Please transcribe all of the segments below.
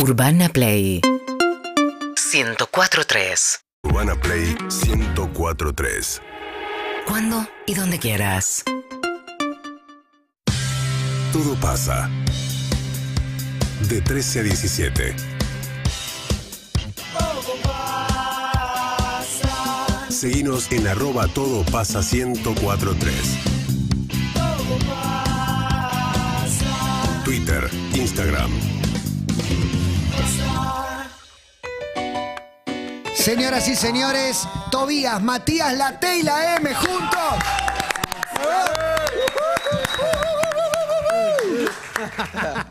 Urbana Play 104.3 Urbana Play 1043. Cuando y donde quieras. Todo pasa. De 13 a 17. Seguinos en arroba todo pasa 1043. Twitter, Instagram. Señoras y señores, Tobías, Matías, la T y la M juntos.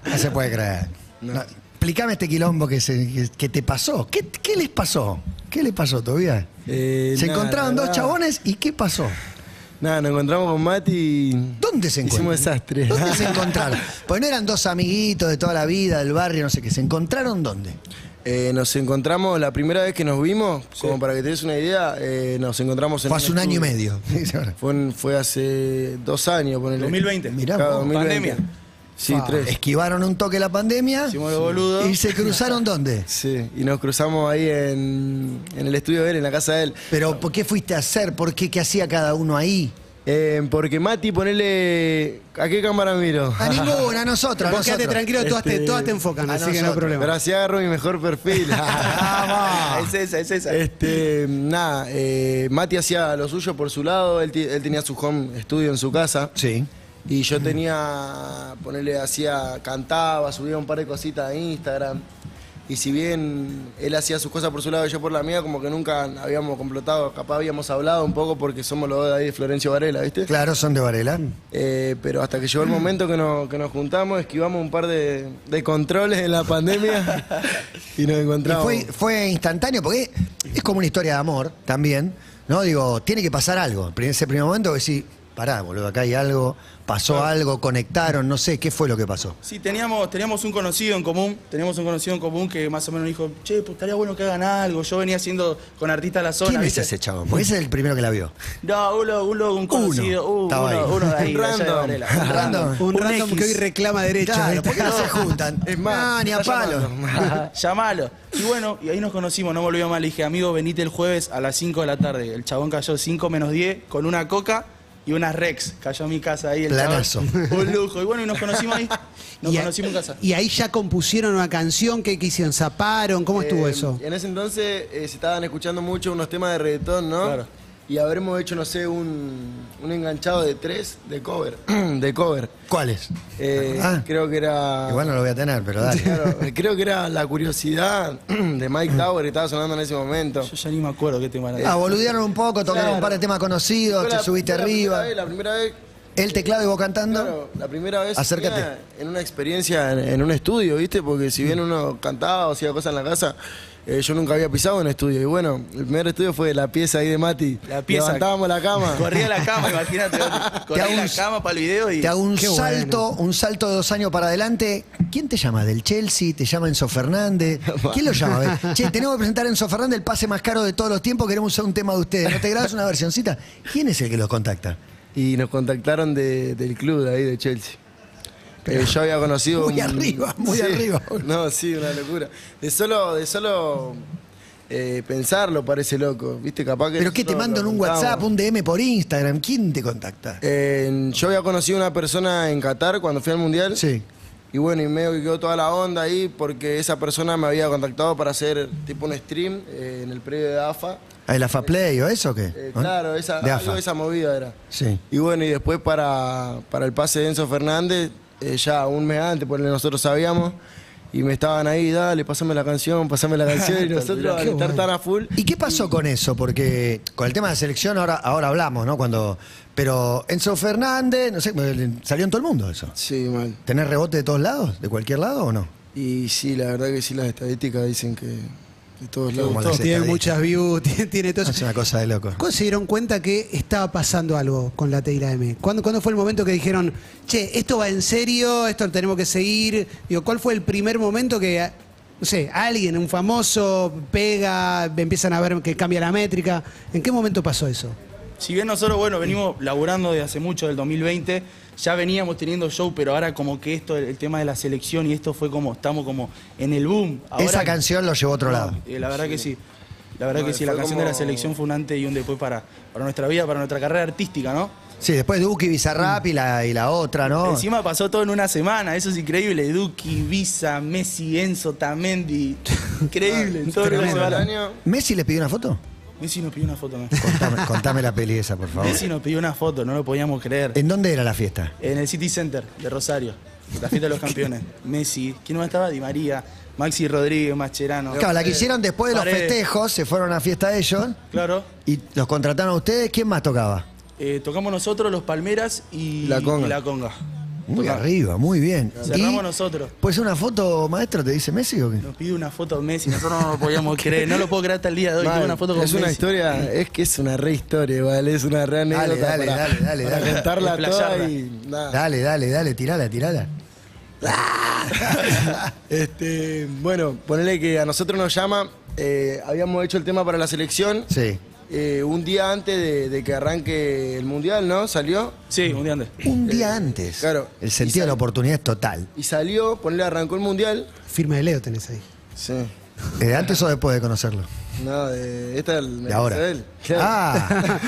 No se puede creer. No, Explícame este quilombo que, se- que- que te pasó. ¿Qué, qué les pasó? ¿Qué les pasó, Tobías? Eh, se nada, encontraron dos nada. chabones y ¿qué pasó? Nada, nos encontramos con Mati y. ¿Dónde se encontraron? Hicimos desastre. ¿Dónde se encontraron? Pues no eran dos amiguitos de toda la vida, del barrio, no sé qué. ¿Se encontraron dónde? Eh, nos encontramos la primera vez que nos vimos, como para que te des una idea, eh, nos encontramos en. Fue hace un año y medio. Fue, en- fue hace dos años, ponele. 2020. Mirá Claro, vos. 2020. Pandemia. Sí, tres. Esquivaron un toque la pandemia Hicimos los boludos. y se cruzaron dónde. Sí, y nos cruzamos ahí en, en el estudio de él, en la casa de él. Pero ¿por qué fuiste a hacer? ¿Por qué? ¿Qué hacía cada uno ahí? Eh, porque Mati, ponele. ¿A qué cámara miro? A ninguna, a nosotros. Vos nosotros. tranquilo, todas, te, Este, todas te enfocan, a así que no hay problema. Pero así agarro mi mejor perfil. Es esa, es esa. Este, nada, eh, Mati hacía lo suyo por su lado, él, él tenía su home studio en su casa. Sí. Y yo tenía, ponerle, hacía, cantaba, subía un par de cositas a Instagram. Y si bien él hacía sus cosas por su lado y yo por la mía, como que nunca habíamos complotado, capaz habíamos hablado un poco porque somos los dos de ahí de Florencio Varela, ¿viste? Claro, son de Varela. Eh, pero hasta que llegó el momento que nos, que nos juntamos, esquivamos un par de, de controles en la pandemia y nos Y encontramos. fue, fue instantáneo porque es como una historia de amor también. ¿No? Digo, tiene que pasar algo. En ese primer momento que sí, pará, boludo, acá hay algo, pasó algo, conectaron, no sé, ¿qué fue lo que pasó? Sí, teníamos, teníamos un conocido en común, teníamos un conocido en común que más o menos dijo, che, pues estaría bueno que hagan algo. Yo venía haciendo con artistas la zona. ¿Quién es ese chabón? Porque ese es el primero que la vio. No, uno, uno, un conocido, uh, uno, ahí. uno de ahí, de random. Un random. Un, Un random X. que hoy reclama. Claro, ¿viste? ¿por qué no se juntan? Es más, Ah, ni a palo. Llamalo. Y bueno, y ahí nos conocimos, no volvió mal. Le dije, amigo, venite el jueves a las 5 de la tarde. El chabón cayó 5 menos 10 con una coca y unas Rex. Cayó a mi casa ahí el Planazo. chabón. Un lujo. Y bueno, y nos conocimos ahí. Nos Y a- conocimos en casa. Y ahí ya compusieron una canción, ¿qué, hicieron? ¿Zaparon? ¿Cómo estuvo Eh, eso? En ese entonces eh, se estaban escuchando mucho unos temas de reggaetón, ¿no? Claro. Y habremos hecho, no sé, un, un enganchado de tres de cover. de cover. ¿Cuáles? Eh, Ah. Creo que era. Igual no lo voy a tener, pero dale. Claro, creo que era La Curiosidad de Mike Tower que estaba sonando en ese momento. Yo ya ni me acuerdo qué tema Ah, era. boludearon un poco, tocaron Claro. un par de temas conocidos, te subiste la arriba. primera vez, La primera vez El teclado y vos cantando. Claro, la primera vez Acércate. en una experiencia en, en un estudio, ¿viste? Porque si bien uno cantaba o hacía cosas en la casa, eh, yo nunca había pisado un estudio. Y bueno, el primer estudio fue la pieza ahí de Mati. La pieza. Levantábamos la cama. Corría la cama, imagínate. Corría la un- cama para el video y. Te hago un Qué salto, un salto de dos años para adelante. ¿Quién te llama? ¿Del Chelsea? ¿Te llama Enzo Fernández? ¿Quién lo llama? Che, tenemos que presentar a Enzo Fernández el pase más caro de todos los tiempos. Queremos usar un tema de ustedes. ¿No te grabas una versioncita? ¿Quién es el que los contacta? Y nos contactaron de- del club de ahí de Chelsea. Eh, yo había conocido. Muy arriba, muy Sí. arriba. No, sí, una locura. De solo, de solo eh, pensarlo parece loco. ¿Viste? Capaz que. ¿Pero qué te mandan un contamos. WhatsApp, un DM por Instagram? ¿Quién te contacta? Eh, yo había conocido una persona en Qatar cuando fui al mundial. Sí. Y bueno, y medio que quedó toda la onda ahí porque esa persona me había contactado para hacer tipo un stream eh, en el predio de AFA. ¿Ah, ¿El AFA Play o eso o qué? Eh, claro, esa, De algo AFA. de esa movida era. Sí. Y bueno, y después para, para el pase de Enzo Fernández, eh, ya un mes antes, porque nosotros sabíamos, y me estaban ahí, dale, pasame la canción, pasame la canción, y nosotros al estar tan a full. ¿Y qué pasó con eso? Porque con el tema de selección ahora, ahora hablamos, ¿no? Cuando. Pero Enzo Fernández, no sé, salió en todo el mundo eso. Sí, mal. ¿Tenés rebote de todos lados? ¿De cualquier lado o no? Y sí, la verdad que sí, las estadísticas dicen que de todos lados. Como las estadísticas. muchas views, tiene, tiene todo eso. Es una cosa de loco. ¿Cuándo se dieron cuenta que estaba pasando algo con la T y la M? ¿Cuándo, cuándo fue el momento que dijeron, che, esto va en serio, esto lo tenemos que seguir? Digo, ¿cuál fue el primer momento que, no sé, alguien, un famoso, pega, empiezan a ver que cambia la métrica? ¿En qué momento pasó eso? Si bien nosotros, bueno, venimos laburando desde hace mucho, del 2020, ya veníamos teniendo show, pero ahora como que esto, el tema de la selección y esto fue como, estamos como en el boom. Ahora- Esa canción lo llevó a otro lado. eh, la verdad que sí. La verdad No, que sí, la canción de la selección fue un antes y un después para, para nuestra vida, para nuestra carrera artística, ¿no? Sí, después Duki, Bizarrap y la, y la otra, ¿no? Encima pasó todo en una semana, eso es increíble. Duki, Visa, Messi, Enzo, Tamendi. Increíble, en todo en una semana. año. ¿Messi le pidió una foto? Messi nos pidió una foto, man. Contame, contame la peli esa, por favor. Messi nos pidió una foto, no lo podíamos creer. ¿En dónde era la fiesta? En el City Center de Rosario, la fiesta de los campeones. Messi, ¿quién más estaba? Di María, Maxi Rodríguez, Mascherano. Claro, la que hicieron después de los Paredes. festejos, se fueron a fiesta ellos Claro. y los contrataron a ustedes. ¿Quién más tocaba? Eh, tocamos nosotros, los Palmeras y La Conga. y la Conga. Muy arriba, muy bien. Cerramos Y, nosotros. Pues una foto, maestro, te dice Messi o qué? Nos pide una foto Messi, nosotros no lo podíamos creer, no lo puedo creer hasta el día de hoy. Tuve una foto con es una Messi. historia, es que es una re historia, igual, es una re anécdota dale, para, dale, dale, para dale. contarla toda Desplayarla. y nada. Dale, dale, dale, tirala, tirala. Este, bueno, ponele que a nosotros nos llama, eh, habíamos hecho el tema para la selección Sí. Eh, un día antes de, de que arranque el mundial, ¿no? Salió Sí, un día antes. Un día antes. claro. El sentido de la oportunidad es total. y salió, ponele arrancó el mundial. Firma de Leo tenés ahí. Sí. ¿Eh, ¿Antes o después de conocerlo? No, de, esta es De ahora. él. Claro. Ah.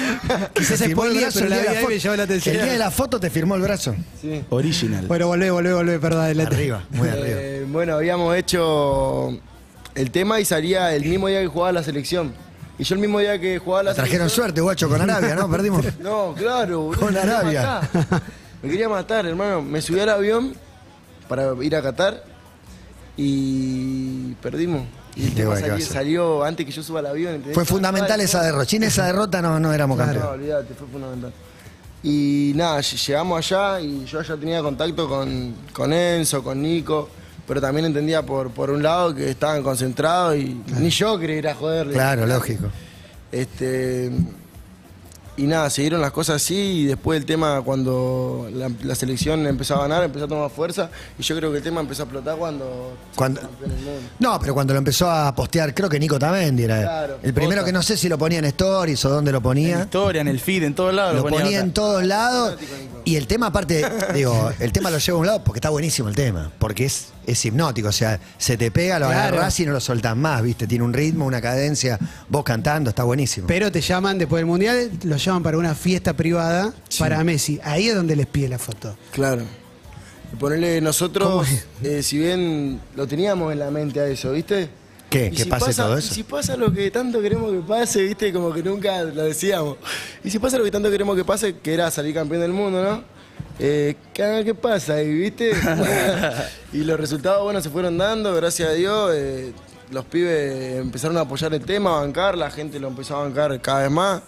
Quizás el spoileé, brazo pero el la foto. me llamó la atención. El día de la foto te firmó el brazo. Sí. Original. Bueno, volvé, volvé, volvé, perdón, adelante. Arriba, muy arriba. Eh, bueno, habíamos hecho el tema y salía el mismo día que jugaba la selección. Y yo el mismo día que jugaba la Trajeron selección. suerte, guacho, con Arabia, ¿no? Perdimos. No, claro, boludo, Con me Arabia. Me quería matar, hermano. Me subí al avión para ir a Qatar y perdimos. Y el tema salió, salió antes que yo suba al avión. ¿entendés? Fue fundamental esa derrota. Sin esa derrota no, no éramos No, campeones. olvídate, fue fundamental. Y nada, ll- llegamos allá y yo ya tenía contacto con, con Enzo, con Nico, pero también entendía por, por un lado que estaban concentrados y ni yo quería ir a joderle. Claro, lógico. Este, y nada, siguieron las cosas así y después el tema cuando la, la selección empezó a ganar, empezó a tomar fuerza y yo creo que el tema empezó a explotar cuando... Cuando- campeón del mundo. No, pero cuando lo empezó a postear, creo que Nico Tamendi era Claro, el primero que no sé si lo ponía en stories o dónde lo En ponía. historia, en el feed, en todos lados. Lo ponía ponía en todos lados. Y el tema, aparte, digo, el tema lo lleva a un lado porque está buenísimo el tema. Porque es, es hipnótico. O sea, se te pega, lo Claro. agarrás y no lo soltás más, ¿viste? Tiene un ritmo, una cadencia, vos cantando, está buenísimo. Pero te llaman después del mundial, los llaman para una fiesta privada para Messi. Ahí es donde les pide la foto. Claro. Y ponerle nosotros, eh, si bien lo teníamos en la mente a eso, ¿viste? ¿Qué? Y ¿Que pase pasa, todo y eso? si pasa lo que tanto queremos que pase, ¿viste? Como que nunca lo decíamos. Y si pasa lo que tanto queremos que pase, que era salir campeón del mundo, ¿no? Eh, ¿qué, qué pasa? Y, ¿viste? y los resultados, bueno, se fueron dando, gracias a Dios. eh, los pibes empezaron a apoyar el tema, a bancar, la gente lo empezó a bancar cada vez más.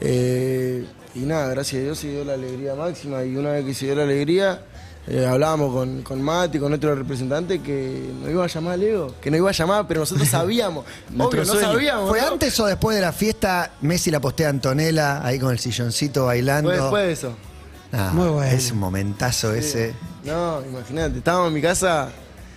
Eh, y nada, gracias a Dios se dio la alegría máxima y una vez que se dio la alegría, eh, hablábamos con, con Mati, con nuestro representante, que nos iba a llamar Leo, que nos iba a llamar, pero nosotros sabíamos. Obvio, no sabíamos. ¿Fue ¿no? antes o después de la fiesta? Messi la postea a Antonella ahí con el silloncito bailando. Fue después de eso. Ah, Muy bueno. Es un momentazo ese. No, imagínate, estábamos en mi casa.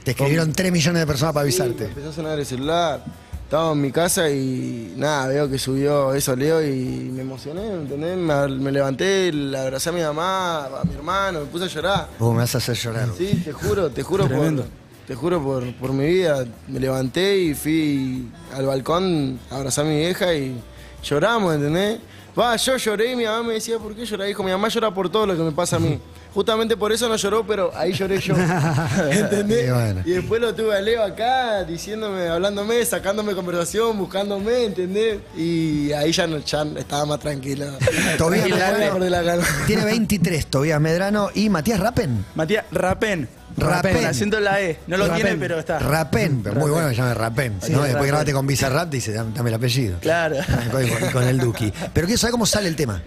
Te escribieron 3 millones de personas para Sí, avisarte. empezó a sonar el celular. Estábamos en mi casa y nada, veo que subió eso Leo y me emocioné, ¿me ¿entendés? Me, me levanté, le abracé a mi mamá, a mi hermano, me puse a llorar. Vos me vas a hacer llorar. Sí, te juro, te juro por, te juro por, por mi vida. Me levanté y fui al balcón a abrazar a mi vieja y lloramos, ¿entendés? Va, yo lloré y mi mamá me decía, ¿por qué llorás? Dijo, mi mamá llora por todo lo que me pasa a mí. Justamente por eso no lloró, pero ahí lloré yo. ¿Entendés? Y bueno. Y después lo tuve a Leo acá, diciéndome, hablándome, sacándome conversación, buscándome, ¿entendés? Y ahí ya, no, ya estaba más tranquilo. Tobías Medrano tiene 23, Tobías Medrano y Matías Rapen. Matías Rapen. Rapen. En la E. No lo Rapen. tiene, pero está. Rapen, pero muy bueno que se llame Rapen. ¿no? Después grabaste con Bizarrap, dice, dame dame el apellido. Claro. Con, con el Duki. Pero quiero saber cómo sale el tema.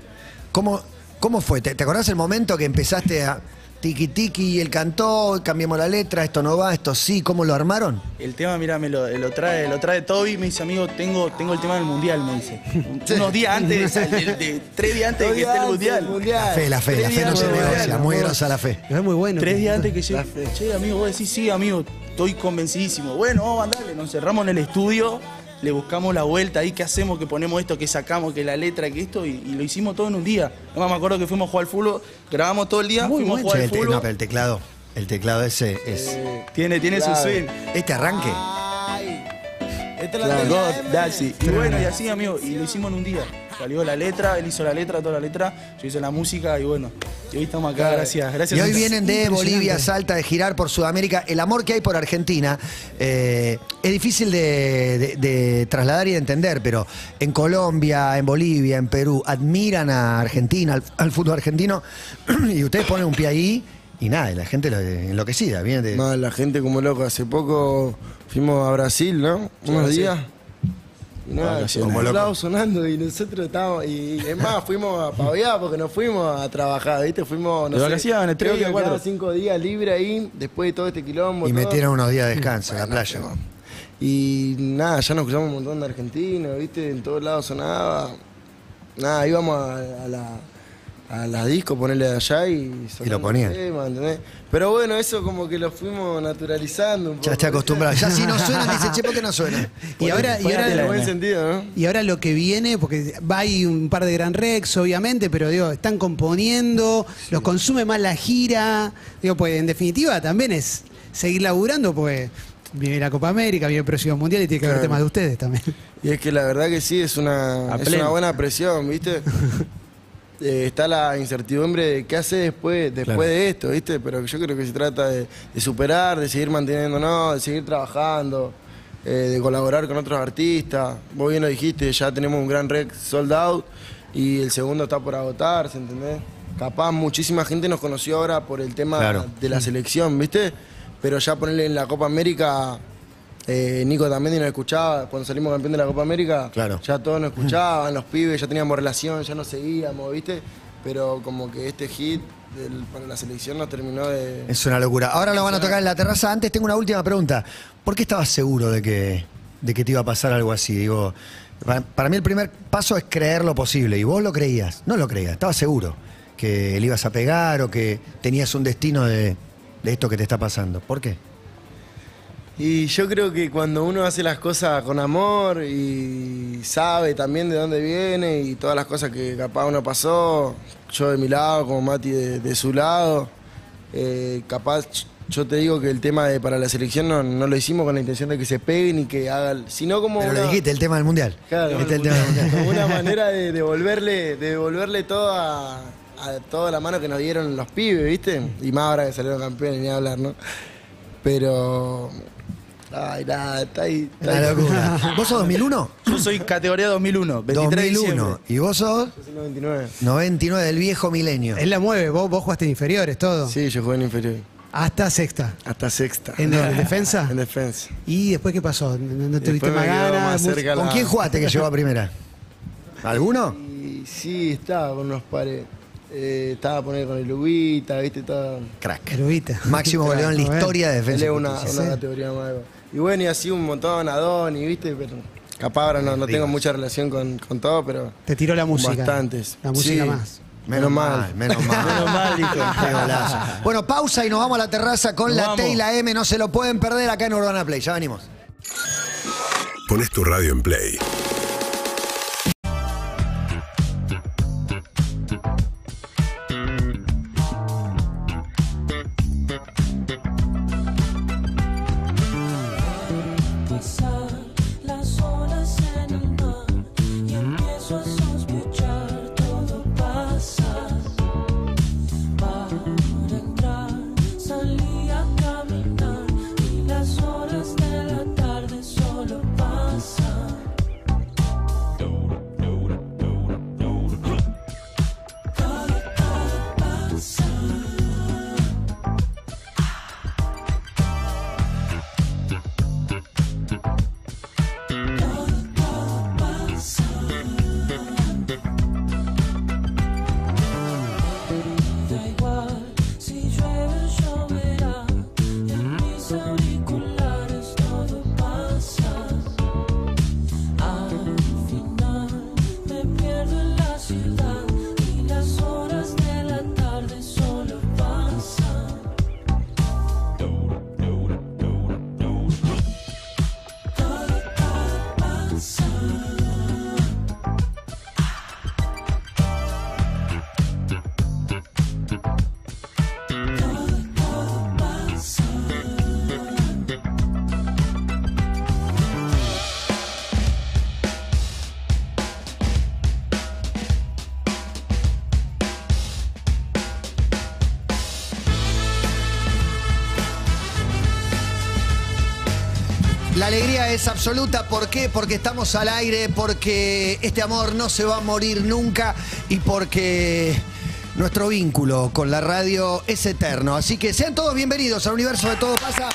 ¿Cómo, cómo fue? ¿Te, te acordás el momento que empezaste a tiki tiki y él cantó, cambiamos la letra, esto no va, esto sí, ¿cómo lo armaron? El tema, mira, me lo, lo trae, lo trae Toby, me dice, amigo, tengo, tengo el tema del mundial, me dice. Unos días antes, de, de- de- tres días antes de que esté el mundial. La fe, la fe, la fe no se negocia, muy grosa la fe. Es muy bueno. Tres días antes que yo, che, amigo, vos decís, sí, amigo, estoy convencidísimo. Bueno, vamos a mandarle, nos cerramos en el estudio, le buscamos la vuelta ahí, qué hacemos, que ponemos esto, que sacamos, que la letra, que esto, y, y lo hicimos todo en un día. Además me acuerdo que fuimos a jugar al fútbol, grabamos todo el día, Muy fuimos bueno. a jugar al fútbol. no, pero el teclado, el teclado ese es. Tiene, tiene su swing. Este arranque. Ay, esta es la Claro, tecla God. Y bueno, y así, amigo, y lo hicimos en un día. Salió la letra, él hizo la letra, toda la letra, yo hice la música y bueno. Y hoy estamos acá, gracias, gracias. Y hoy vienen de. Bolivia, Salta, de girar por Sudamérica. El amor que hay por Argentina eh, es difícil de, de- de trasladar y de entender, pero en Colombia, en Bolivia, en Perú, admiran a Argentina, al, al fútbol argentino, y ustedes ponen un pie ahí y nada, y la gente lo enloquecida. Viene de, No, la gente como loca. Hace poco fuimos a Brasil, ¿no? Unos sí. días. Y nada, como loco. sonando y nosotros estábamos. Y es más, fuimos a pavear porque no fuimos a trabajar, ¿viste? Fuimos, no De sé, vacaciones, tres creo que días, cuatro. cinco días libre ahí, después de todo este quilombo. y todo. metieron unos días de descanso en la playa. Y nada, ya nos cruzamos un montón de argentinos, ¿viste? En todos lados sonaba. Nada, íbamos a, a la. A la disco, ponerle de allá y... el ponían. tema, ¿entendés? Pero bueno, eso como que lo fuimos naturalizando un poco. Ya está acostumbrado. Ya si no suena, dice, che, ¿por qué no suena? Y ahora, y ahora En la- buen sentido, ¿no? Y ahora lo que viene, porque va ahí un par de Gran Rex, obviamente, pero digo, están componiendo, los consume más la gira. Digo, pues en definitiva también es seguir laburando, pues viene la Copa América, viene el próximo mundial y tiene que haber Claro. temas de ustedes también. Y es que la verdad que sí, es una, A es una buena presión, ¿viste? Eh, está la incertidumbre de qué hacer después, después Claro. de esto, ¿viste? Pero yo creo que se trata de, de superar, de seguir manteniéndonos, de seguir trabajando, eh, de colaborar con otros artistas. Vos bien lo dijiste, ya tenemos un gran rec sold out y el segundo está por agotarse, ¿entendés? Capaz muchísima gente nos conoció ahora por el tema Claro. de la selección, ¿viste? Pero ya ponerle en la Copa América, eh, Nico también nos escuchaba, cuando salimos campeón de la Copa América, Claro. ya todos nos escuchaban, los pibes, ya teníamos relación, ya nos seguíamos, ¿viste? Pero como que este hit del- para la selección nos terminó de... Es una locura. Ahora lo van a tocar en la terraza. Antes tengo una última pregunta. ¿Por qué estabas seguro de que, de que te iba a pasar algo así? Digo, para, para mí el primer paso es creer lo posible. Y vos lo creías. No lo creías. Estabas seguro que le ibas a pegar o que tenías un destino de, de esto que te está pasando. ¿Por qué? Y yo creo que cuando uno hace las cosas con amor y sabe también de dónde viene y todas las cosas que capaz uno pasó, yo de mi lado, como Mati de, de su lado, eh, capaz yo te digo que el tema de para la selección no, no lo hicimos con la intención de que se peguen y que hagan, sino como Pero una- le dijiste el tema del mundial. Claro, Este es el tema del mundial. como una manera de devolverle, de devolverle todo a, a toda la mano que nos dieron los pibes, ¿viste? Y más ahora que salieron campeones, ni hablar, ¿no? Pero. Ay, nada, está ahí. Está Una ahí. locura. ¿Vos sos 2001? Yo soy categoría 2001, 23 de 2001. diciembre. ¿Y vos sos? Yo soy 99. 99 del viejo milenio. Él la mueve, vos, vos jugaste en inferiores, todo. Sí, yo jugué en inferior. Hasta sexta. Hasta sexta. ¿En defensa? En defensa. ¿Y después qué pasó? ¿No, no tuviste Después más ganas? más Mu- cerca ¿Con la- quién jugaste que llegó a primera? ¿Alguno? Y sí, estaba con unos pares. Eh, estaba poner con el Ubita, ¿viste? Estaba. Crack. Erudita. Máximo goleador en la historia de Él defensa. es y una, justicia. una categoría más. Y bueno, y así un montón, Adoni, ¿viste? Pero capaz ahora no, no tengo mucha relación con, con todo, pero. Te tiró la música. Bastantes. La música Sí. más. Menos mal, menos mal. Menos mal, dijo. Qué golazo. Bueno, pausa y nos vamos a la terraza con Nos la vamos. T y la M. No se lo pueden perder acá en Urbana Play. Ya venimos. Pones tu radio en play. Es absoluta. ¿Por qué? Porque estamos al aire, porque este amor no se va a morir nunca y porque nuestro vínculo con la radio es eterno. Así que sean todos bienvenidos al universo de Todo Pasa.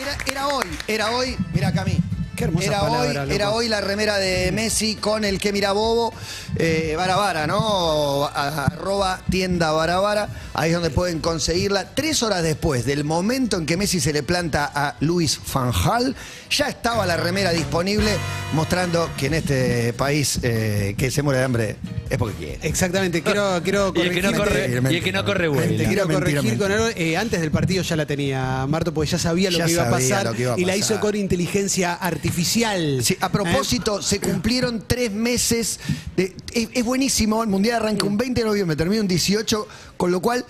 Era, era hoy, era hoy, mira Cami. Qué hermosa era palabra, hoy, loco. era hoy la remera de Messi con el que mira bobo, eh, Vara, ¿no? Arroba tienda Vara, ahí es donde pueden conseguirla. Tres horas después del momento en que Messi se le planta a Luis Fanjal, ya estaba la remera disponible, mostrando que en este país eh, que se muere de hambre es porque quiere. Exactamente, quiero, quiero Y el que no corregirte. corre, y el que no corre vuela. Mentira, Quiero corregir mentira. con algo. eh, antes del partido ya la tenía Marto, porque ya sabía lo Ya que iba a sabía pasar lo que iba a y la pasar. hizo con inteligencia artificial. Sí, a propósito, se cumplieron tres meses. de- es, es buenísimo, el Mundial arranca un 20 de noviembre, termina un 18, con lo cual,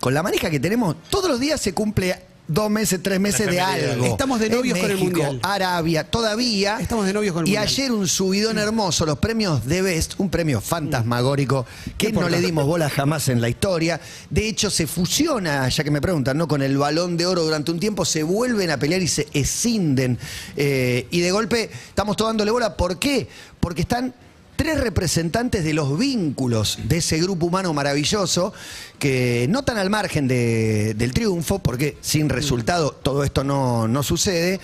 con la manija que tenemos, todos los días se cumple dos meses, tres meses de algo. Estamos de En novios con el Mundial. Arabia, todavía. Estamos de novios con el Y Mundial. ayer un subidón hermoso, los premios de Best, un premio fantasmagórico que no le dimos bola jamás en la historia. De hecho, se fusiona, ya que me preguntan, ¿no? Con el balón de oro durante un tiempo, se vuelven a pelear y se escinden. Eh, y de golpe estamos tomándole bola. ¿Por qué? Porque están tres representantes de los vínculos de ese grupo humano maravilloso que no tan al margen de- del triunfo, porque sin resultado todo esto no, no sucede.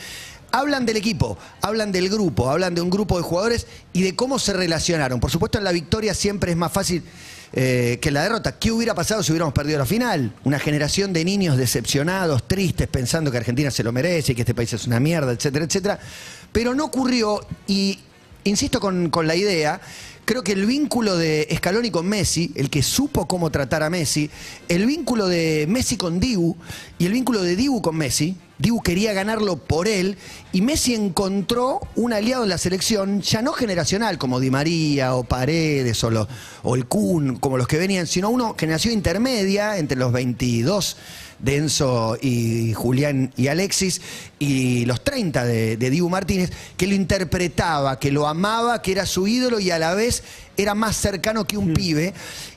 Hablan del equipo, hablan del grupo, hablan de un grupo de jugadores y de cómo se relacionaron. Por supuesto, en la victoria siempre es más fácil eh, que la derrota. ¿Qué hubiera pasado si hubiéramos perdido la final? Una generación de niños decepcionados, tristes, pensando que Argentina se lo merece y que este país es una mierda, etcétera, etcétera. Pero no ocurrió y insisto con, la idea, creo que el vínculo de Scaloni con Messi, el que supo cómo tratar a Messi, el vínculo de Messi con Dibu y el vínculo de Dibu con Messi, Dibu quería ganarlo por él y Messi encontró un aliado en la selección, ya no generacional como Di María o Paredes o el Kun, como los que venían, sino uno generación intermedia entre los 22 de Enzo y Julián y Alexis y los 30 de, de Dibu Martínez, que lo interpretaba, que lo amaba, que era su ídolo y a la vez era más cercano que un pibe.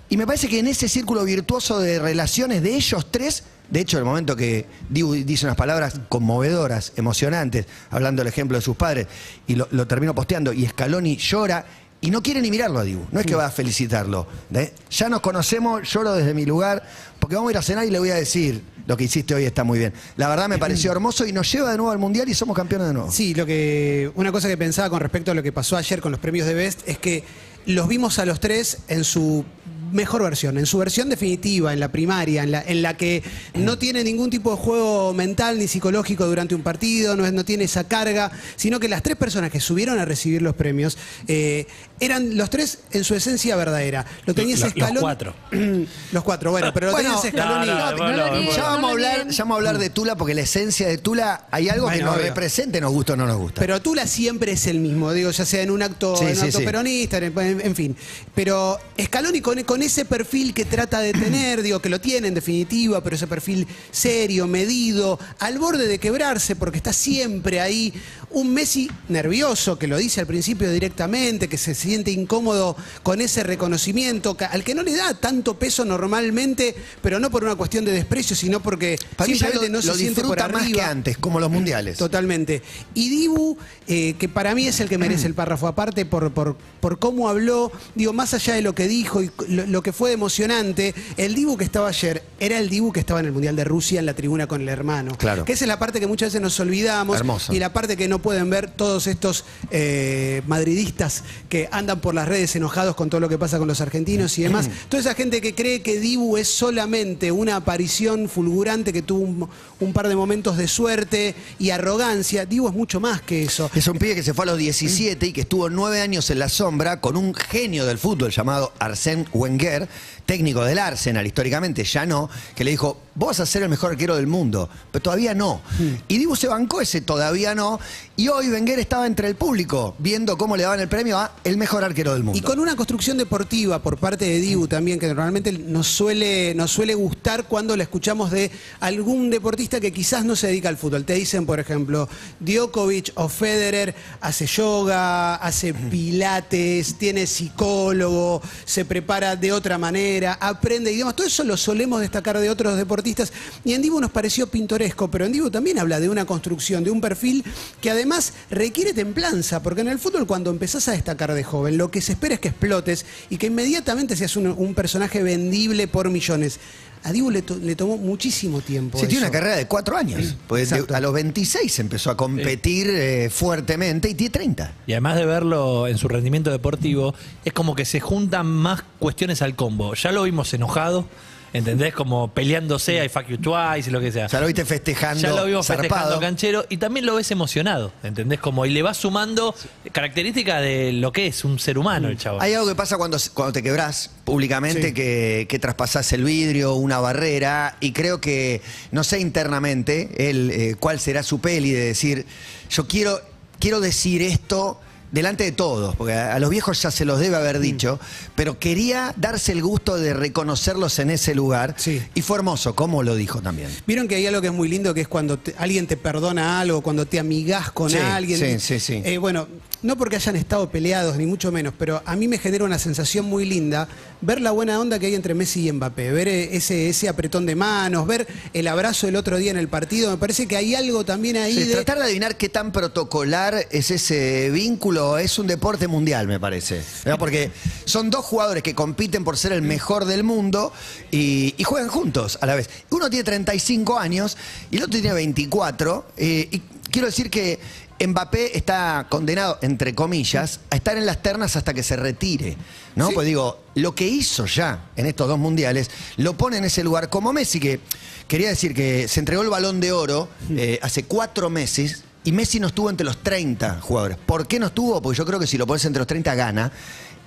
Y me parece que en ese círculo virtuoso de relaciones de ellos tres, de hecho, el momento que Dibu dice unas palabras conmovedoras, emocionantes, hablando del ejemplo de sus padres, y lo, lo termino posteando, y Scaloni llora. Y no quiere ni mirarlo a Dibu, no es que va a felicitarlo. ¿eh? Ya nos conocemos, lloro desde mi lugar, porque vamos a ir a cenar y le voy a decir, lo que hiciste hoy está muy bien. La verdad me pareció hermoso y nos lleva de nuevo al Mundial y somos campeones de nuevo. Sí, lo que una cosa que pensaba con respecto a lo que pasó ayer con los premios de Best es que los vimos a los tres en su mejor versión, en su versión definitiva, en la primaria, en la, en la que no tiene ningún tipo de juego mental ni psicológico durante un partido, no, es- no tiene esa carga, sino que las tres personas que subieron a recibir los premios eh, eran los tres en su esencia verdadera. Lo tenías Los- los cuatro. los cuatro, bueno, pero lo Bueno, tenías Scaloni. no, no, No bueno, lo nieguen, Ya vamos, a hablar, ya vamos a hablar de Tula porque la esencia de Tula hay algo que nos obvio. represente, nos gusta o no nos gusta. Pero Tula siempre es el mismo, digo, ya sea en un acto, Sí, en un sí, acto sí. peronista, en, en- en fin. Pero Scaloni con, con ese perfil que trata de tener, digo, que lo tiene en definitiva, pero ese perfil serio, medido, al borde de quebrarse, porque está siempre ahí. Un Messi nervioso, que lo dice al principio directamente, que se siente incómodo con ese reconocimiento, al que no le da tanto peso normalmente, pero no por una cuestión de desprecio, sino porque simplemente no se siente por disfruta más que arriba. antes, como los mundiales. Totalmente. Y Dibu, eh, que para mí es el que merece el párrafo aparte por, por, por cómo habló, digo, más allá de lo que dijo y lo, lo que fue emocionante, el Dibu que estaba ayer era el Dibu que estaba en el Mundial de Rusia en la tribuna con el hermano. Claro. Que esa es la parte que muchas veces nos olvidamos. Hermoso. Y la parte que no pueden ver todos estos eh, madridistas que andan por las redes enojados con todo lo que pasa con los argentinos y demás. Toda esa gente que cree que Dibu es solamente una aparición fulgurante que tuvo un, un par de momentos de suerte y arrogancia. Dibu es mucho más que eso. Es un pibe que se fue a los 17 y que estuvo nueve años en la sombra con un genio del fútbol llamado Arsène Wenger, Anguera, técnico del Arsenal históricamente, ya no, que le dijo, vos vas a ser el mejor arquero del mundo, pero todavía no. Y Dibu se bancó ese todavía no, y hoy Wenger estaba entre el público viendo cómo le daban el premio a el mejor arquero del mundo. Y con una construcción deportiva por parte de Dibu también, que normalmente nos suele, nos suele gustar cuando la escuchamos de algún deportista que quizás no se dedica al fútbol. Te dicen, por ejemplo, Djokovic o Federer hace yoga, hace pilates, tiene psicólogo, se prepara de otra manera, aprende idiomas. Todo eso lo solemos destacar de otros deportistas. Y en Dibu nos pareció pintoresco, pero en Dibu también habla de una construcción, de un perfil que además requiere templanza, porque en el fútbol cuando empezás a destacar de joven, lo que se espera es que explotes y que inmediatamente seas un personaje vendible por millones. A Dibu le, to- le tomó muchísimo tiempo. Sí, tiene una carrera de cuatro años. Pues a los 26 empezó a competir eh, fuertemente y tiene 30. Y además de verlo en su rendimiento deportivo, es como que se juntan más cuestiones al combo. Ya lo vimos enojado, ¿entendés? Como peleándose, I fuck you twice y lo que sea. Ya lo viste festejando. Ya lo vimos zarpado. festejando canchero y también lo ves emocionado, ¿entendés? Como y le va sumando características de lo que es un ser humano el chavo. Hay algo que pasa cuando, cuando te quebrás públicamente, Sí. que, que traspasás el vidrio, una barrera, y creo que, no sé internamente él, eh, cuál será su peli de decir, yo quiero, quiero decir esto delante de todos, porque a, a los viejos ya se los debe Mm. haber dicho, pero quería darse el gusto de reconocerlos en ese lugar, Sí. y fue hermoso, como lo dijo también. Vieron que hay algo que es muy lindo, que es cuando te- alguien te perdona algo, cuando te amigás con Sí, alguien. sí, sí, sí. Eh, bueno, no porque hayan estado peleados, ni mucho menos, pero a mí me genera una sensación muy linda ver la buena onda que hay entre Messi y Mbappé, ver eh, ese, ese apretón de manos, ver el abrazo el otro día en el partido. Me parece que hay algo también ahí Sí, de... tratar de adivinar qué tan protocolar es ese vínculo es un deporte mundial, me parece. ¿verdad? Porque son dos jugadores que compiten por ser el mejor del mundo y, y juegan juntos a la vez. Uno tiene 35 años y el otro tiene 24. eh, y quiero decir que Mbappé está condenado, entre comillas, a estar en las ternas hasta que se retire. ¿no? Sí. Pues digo, lo que hizo ya en estos dos mundiales lo pone en ese lugar como Messi, que quería decir que se entregó el balón de oro eh, hace cuatro meses y Messi no estuvo entre los 30 jugadores. ¿Por qué no estuvo? Porque yo creo que si lo pones entre los 30 gana.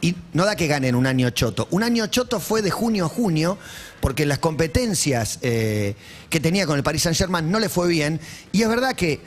Y no da que gane en un año choto. Un año choto fue de junio a junio, porque las competencias eh, que tenía con el Paris Saint Germain no le fue bien. Y es verdad que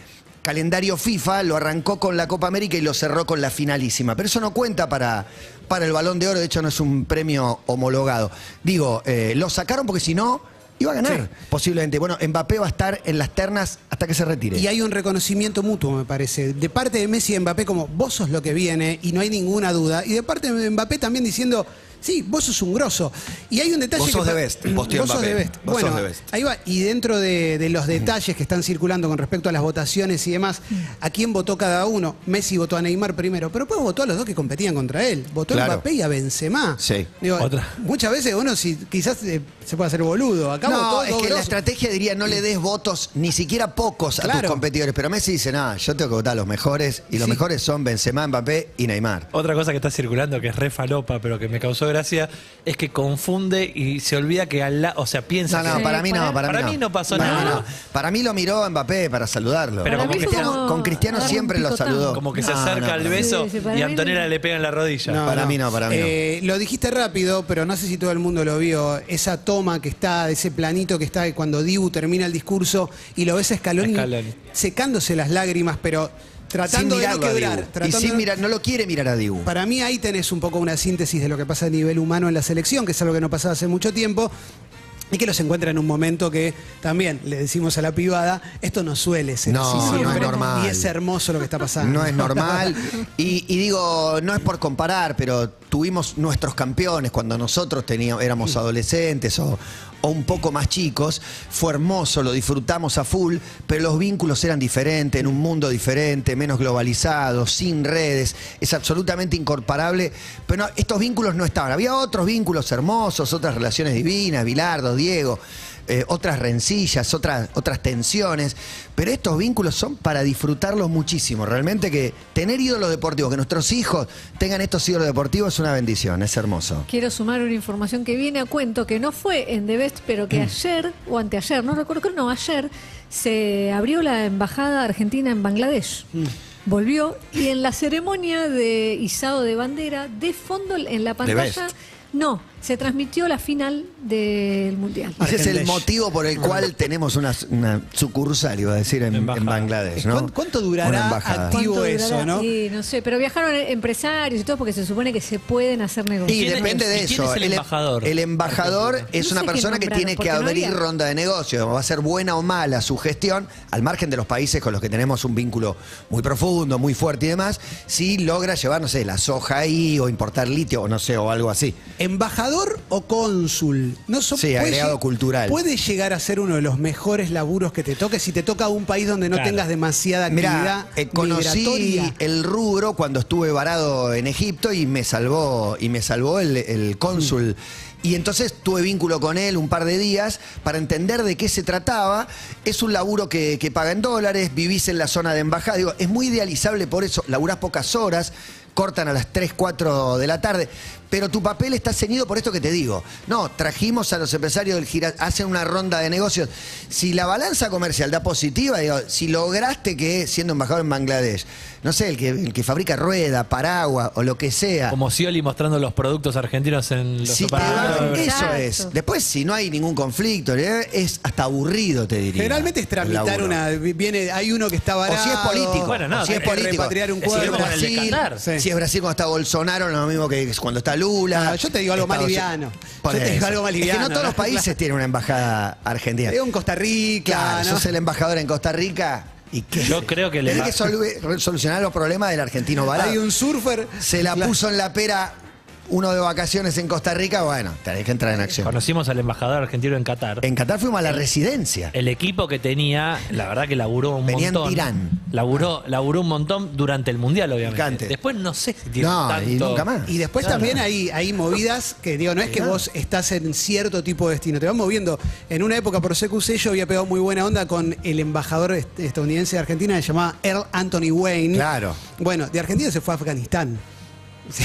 calendario FIFA lo arrancó con la Copa América y lo cerró con la finalísima. Pero eso no cuenta para, para el balón de oro, de hecho no es un premio homologado. Digo, eh, lo sacaron porque si no, iba a ganar, posiblemente. Bueno, Mbappé va a estar en las ternas hasta que se retire. Y hay un reconocimiento mutuo, me parece, de parte de Messi y Mbappé como vos sos lo que viene y no hay ninguna duda. Y de parte de Mbappé también diciendo, sí, vos sos un grosso. Y hay un detalle Vos sos de best, Vos sos de best. Vos bueno, sos de best. ahí va. Y dentro de, de los detalles que están circulando con respecto a las votaciones y demás, ¿a quién votó cada uno? Messi votó a Neymar primero, pero después votó a los dos que competían contra él. Votó a. Mbappé y a Benzema. Sí. Digo, Otra. Muchas veces uno si, quizás eh, se puede hacer boludo. Acá no, votó es que la estrategia diría no le des votos, ni siquiera pocos a tus Claro. competidores. Pero Messi dice, nada, yo tengo que votar a los mejores. Y los Sí. mejores son Benzema, Mbappé y Neymar. Otra cosa que está circulando, que es re falopa, pero que me causó gracia, es que confunde y se olvida que al lado, o sea, piensa No, no, que... para mí no, para, Para mí no pasó Para nada. no. Para mí lo miró Mbappé para saludarlo. Pero con, como Cristiano, como con Cristiano darle un siempre lo picotón. saludó. Como que se No, acerca no, al para mí- beso Sí, sí, para y mí Antonella no. le pega en la rodilla. No, Para mí no, para mí no. Eh, Lo dijiste rápido, pero no sé si todo el mundo lo vio. Esa toma que está, ese planito que está cuando Dibu termina el discurso y lo ves a Scaloni, Scaloni. secándose las lágrimas, pero tratando de no quebrar. Y sin de- mirar, no lo quiere mirar a Dibu. Para mí ahí tenés un poco una síntesis de lo que pasa a nivel humano en la selección, que es algo que no pasaba hace mucho tiempo. Y que los encuentra en un momento que también le decimos a la privada, esto no suele ser No, así no es normal. Y es hermoso lo que está pasando. No es normal. Y, y digo, no es por comparar, pero tuvimos nuestros campeones cuando nosotros teníamos, éramos adolescentes o, o un poco más chicos. Fue hermoso, lo disfrutamos a full, pero los vínculos eran diferentes, en un mundo diferente, menos globalizado, sin redes. Es absolutamente incomparable. Pero estos vínculos no estaban. Había otros vínculos hermosos, otras relaciones divinas, Bilardo, Diego. Eh, otras rencillas, otras, otras tensiones, pero estos vínculos son para disfrutarlos muchísimo. Realmente que tener ídolos deportivos, que nuestros hijos tengan estos ídolos deportivos es una bendición, es hermoso. Quiero sumar una información que viene a cuento, que no fue en The Best, pero Mm. que ayer, o anteayer, no recuerdo, creo no, ayer, se abrió la embajada argentina en Bangladesh. Mm. Volvió y en la ceremonia de izado de bandera, de fondo en la pantalla, no, se transmitió la final del Mundial. Ese es el motivo por el cual tenemos una, una sucursal, iba a decir, en, en. Bangladesh, ¿no? ¿Cuánto- durará embajada. activo ¿Cuánto eso, durará? no? Sí, no sé, pero viajaron empresarios y todo porque se supone que se pueden hacer negocios. Y ¿Quién- depende de eso. es el embajador? El embajador es No una persona que tiene que no abrir ronda de negocios. Va a ser buena o mala su gestión, al margen de los países con los que tenemos un vínculo muy profundo, muy fuerte y demás, si logra llevar, no sé, la soja ahí o importar litio o no sé, o algo así. ¿Embajador o cónsul? No so- Sí, puede agregado cultural. Puede llegar a ser uno de los mejores laburos que te toque si te toca un país donde no Claro. tengas demasiada actividad Mira, eh, conocí migratoria. el rubro cuando estuve varado en Egipto y me salvó, y me salvó el, el cónsul. Y entonces tuve vínculo con él un par de días para entender de qué se trataba. Es un laburo que, que paga en dólares, vivís en la zona de embajada. Digo, es muy idealizable por eso. Laburás pocas horas, cortan a las 3, 4 de la tarde. Pero tu papel está ceñido por esto que te digo. No, trajimos a los empresarios del gira, hacen una ronda de negocios. Si la balanza comercial da positiva, digo, si lograste que, siendo embajador en Bangladesh, no sé, el que, el que fabrica rueda, paraguas o lo que sea. Como Scioli mostrando los productos argentinos en los si te eso es. Después, si no hay ningún conflicto, ¿eh? es hasta aburrido, te diría. Generalmente es tramitar una. Viene, hay uno que está O varado. si es político. Bueno, no, o si es es político. repatriar un Si es cuadro. el de Brasil. Sí. si es Brasil cuando está Bolsonaro, no es lo mismo que cuando está Lula. Yo te digo algo más Estados- liviano. Por Yo te digo algo más Es que no todos los países tienen una embajada argentina. Digo en Costa Rica. Claro, ¿no? sos el embajador en Costa Rica. ¿Y qué? Yo creo que el Tenés emba- que solu- solucionar los problemas del argentino barato. Hay un surfer. Se la puso en la pera uno de vacaciones en Costa Rica, bueno, tenés que entrar en acción. Conocimos al embajador argentino en Qatar. En Qatar fuimos a la residencia. El equipo que tenía, la verdad que laburó un Venía en montón. Tirán. Laburó, laburó un montón durante el mundial, obviamente. Picante. Después no sé si tiene No, tanto. y nunca más. Y después Claro. también hay, hay movidas que, digo, no es que vos estás en cierto tipo de destino, te vas moviendo. En una época por CQC yo había pegado muy buena onda con el embajador est- estadounidense de Argentina, se llamaba Earl Anthony Wayne. Claro. Bueno, de Argentina se fue a Afganistán.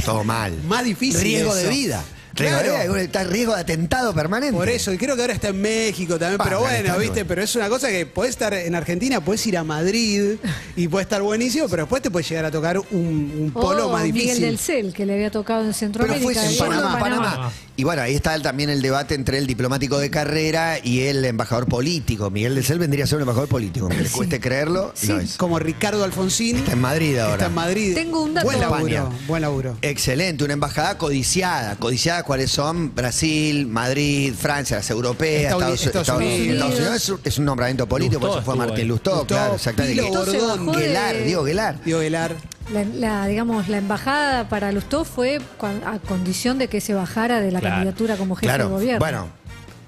Todo mal. Más difícil Riesgo eso. de vida. Riesgo Claro. de está riesgo de atentado permanente. Por eso, y creo que ahora está en México también, Pa, pero bueno, Afganistán, viste, bueno. pero es una cosa que podés estar en Argentina, podés ir a Madrid y puede estar buenísimo, pero después te puede llegar a tocar un, un polo Oh, más Miguel difícil. del Cel, que le había tocado en Pero Centroamérica. fue en Panamá, Panamá. Panamá. Y bueno, ahí está también el debate entre el diplomático de carrera y el embajador político. Miguel de Cel vendría a ser un embajador político. aunque le cueste creerlo, Sí. lo es. Como Ricardo Alfonsín. Está en Madrid ahora. Está en Madrid. Tengo un dato. Buen laburo, buen laburo. Excelente, una embajada codiciada. Codiciada, ¿cuáles son? Brasil, Madrid, Francia, las europeas, Estados- Estados, Estados Unidos. Estados Unidos. Es un, es un nombramiento político, por eso fue Martín. Lustó, Lustó, claro, exactamente. Pilo Bordón, bajó de- Guelar, Diego Guelar. Diego Velar. La, la, digamos, la embajada para Lustó fue a condición de que se bajara de la Claro. candidatura como jefe Claro, de gobierno. bueno,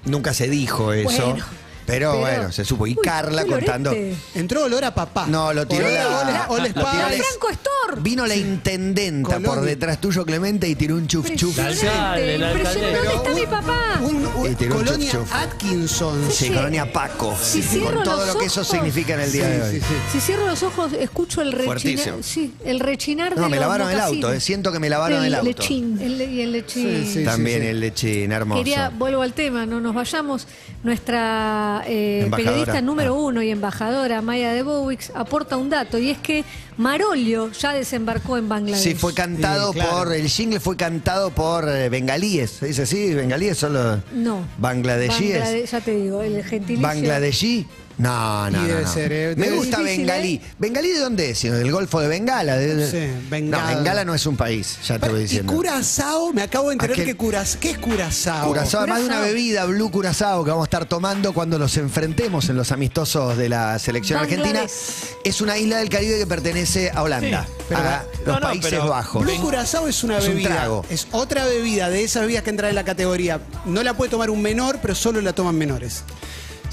nunca se dijo eso, Bueno, pero, pero- bueno, se supo. Y Uy, Carla qué contando... Entró olor a papá. No, lo tiró Olor a- la- Ole, Ole lo tiró Spice. la- Franco Store. Vino la intendenta Colonia. por detrás tuyo, Clemente, y tiró un chuf chuf. Alcalde, Impresionante. ¿Dónde está mi papá? Un- un- Y tiró un Colonia chuf, chuf. Atkinson. Sí, Sí. Colonia Paco. Si cierro con todo los lo que eso ojos- significa en el día de hoy. Sí, sí, sí. Si cierro los ojos, escucho el rechinar. Fuertísimo. Sí, el rechinar de No, me los lavaron el mocasines. auto, eh, siento que me lavaron el auto. lechín, el, le- y el lechín. Sí, sí. También el lechín, hermoso. Quería, vuelvo al tema, no nos vayamos. Nuestra eh, periodista número Ah. uno y embajadora, Maya de Bowix, aporta un dato y es que Marolio ya desembarcó en Bangladesh. Sí, fue cantado Sí, claro. por. El jingle fue cantado por eh, bengalíes. ¿Se dice así? ¿Bengalíes son los No. bangladesíes? Banglade- ya te digo, el gentilicio. ¿Bangladesí? No, no, Y no, no. ser, eh, Me gusta Difícil, bengalí. ¿eh? ¿Bengalí de dónde es? Del Golfo de Bengala. de- Sí, Bengala. No, Bengala no es un país, ya te voy Y diciendo. Curazao, me acabo de enterar que Curazao. ¿Qué es Curazao? Curazao, además de una bebida, Blue Curazao, que vamos a estar tomando cuando nos enfrentemos en los amistosos de la selección argentina. Es una isla del Caribe que pertenece a Holanda, Sí, pero- a los no, Países pero- Bajos. Blue Curazao es una Es un bebida. trago. Es otra bebida de esas bebidas que entran en la categoría. No la puede tomar un menor, pero solo la toman menores.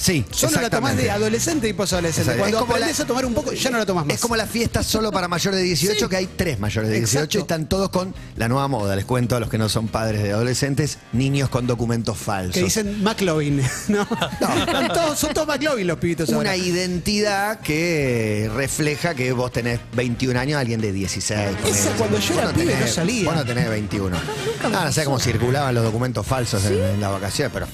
Sí, Solo la tomás de adolescente y posadolescente. Cuando Es como aprendes la- a tomar un poco, ya no la tomas más. Es como la fiesta solo para mayores de 18, Sí. que hay tres mayores de 18 Exacto. y están todos con la nueva moda. Les cuento a los que no son padres de adolescentes, niños con documentos falsos. que dicen McLovin. No, todos- son todos McLovin los pibitos Una ahora. identidad que refleja que vos tenés 21 años, alguien de 16. ponele. cuando yo era pibe tenés- no salía. Vos no tenés 21. nunca me Ah, no sé cómo circulaban los documentos falsos en, en las vacaciones, pero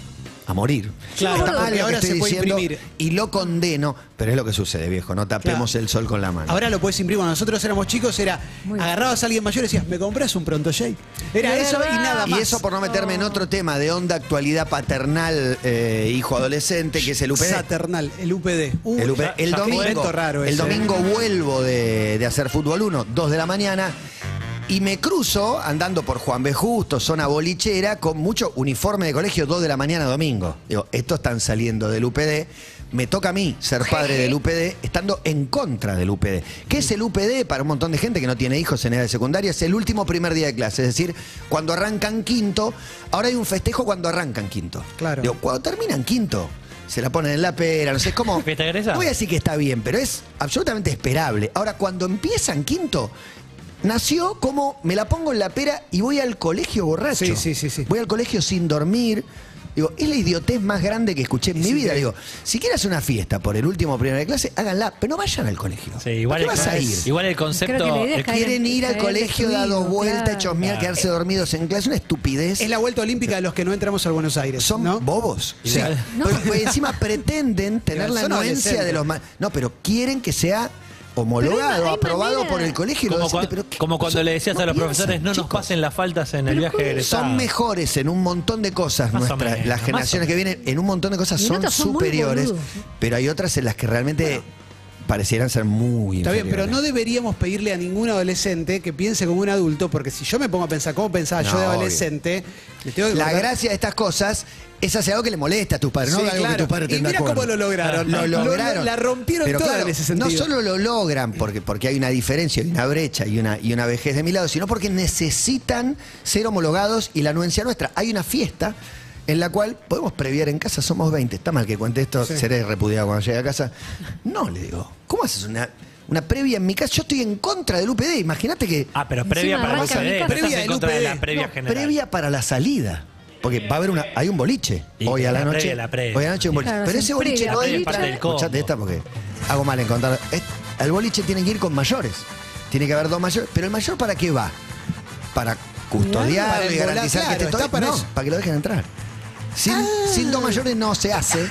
a morir. Claro, Está mal porque lo que ahora estoy se puede diciendo imprimir. Y lo condeno, pero es lo que sucede, viejo. No tapemos Claro. el sol con la mano. Ahora lo puedes imprimir. Cuando nosotros éramos chicos, era Muy bien. agarrabas a alguien mayor y decías, ¿me compras un pronto J? Era De eso y verdad. nada Y más. eso por no meterme en otro tema de onda actualidad paternal, eh, hijo adolescente, que es el UPD. Saternal, el UPD. Uh, El, UPD. El domingo. Invento raro el ese. domingo vuelvo de, de hacer fútbol 1, 2 de la mañana. Y me cruzo andando por Juan B. Justo, zona bolichera, con mucho uniforme de colegio, 2 de la mañana domingo. Digo, estos están saliendo del UPD. me toca a mí ser padre del UPD estando en contra del UPD. ¿Qué es el UPD para un montón de gente que no tiene hijos en edad de secundaria? Es el último primer día de clase, es decir, cuando arrancan quinto, ahora hay un festejo cuando arrancan quinto. Claro. Digo, cuando terminan quinto, se la ponen en la pera, no sé, es como... ¿Fiesta? No voy a decir que está bien, pero es absolutamente esperable. Ahora, cuando empiezan quinto, nació como me la pongo en la pera y voy al colegio borracho. Sí, sí, sí, sí. Voy al colegio sin dormir. Digo, es la idiotez más grande que escuché en mi vida. Digo, si quieres una fiesta por el último primer de clase, háganla, pero no vayan al colegio. Sí, igual, ¿Por qué el, vas a ir? igual el concepto. El- Quieren ir al colegio, dado destruido, vuelta, claro. hechos mierda, quedarse dormidos en clase, una estupidez. Es la vuelta olímpica de los que no entramos al Buenos Aires. Son ¿no? bobos. Sí. Sí. No. Pero- porque encima pretenden tener la anuencia de los ma- No, pero quieren que sea homologado, Pero aprobado manera- por el colegio. como, los docentes, cua- pero ¿qué- como cuando son- le decías no a los piensan, profesores, no nos pasen las faltas en el viaje egresado. Son mejores en un montón de cosas Más o nuestras, menos, las generaciones que vienen, en un montón de cosas son superiores, pero hay otras en las que realmente parecieran ser muy Está bien, pero no deberíamos pedirle a ningún adolescente que piense como un adulto, porque si yo me pongo a pensar cómo pensaba yo No, de obvio. adolescente, le tengo que La gracia de estas cosas es hacer algo que le moleste a tus padres, Sí, no algo que claro. tus padres Y de mira acuerdo. cómo lo lograron. Lo Lo- lograron. la rompieron Pero toda claro, en ese No sentido. solo lo logran porque, porque hay una diferencia, y una brecha y una, y una vejez de mi lado, sino porque necesitan ser homologados y la anuencia nuestra. Hay una fiesta en la cual podemos previar en casa, somos 20. Está mal que cuente esto, seré repudiado cuando llegue a casa. No, le digo, ¿cómo haces una, una previa en mi casa? Yo estoy en contra del UPD, imagínate que... Ah, pero previa para el UPD, Previa en del contra de la UPD. previa No, general. previa para la salida. Porque va a haber una, hay un boliche Y hoy a la, la noche. previa, la previa. Hoy a la noche hay un boliche. Claro, Pero ese boliche no combo. Escuchate esta porque hago mal en contar. Al boliche tienen que ir con mayores. Tiene que haber dos mayores. Pero el mayor para qué va? Para custodiar Para y garantizar claro, que estoy. para no, para que lo dejen entrar. Sin, sin dos mayores no se hace.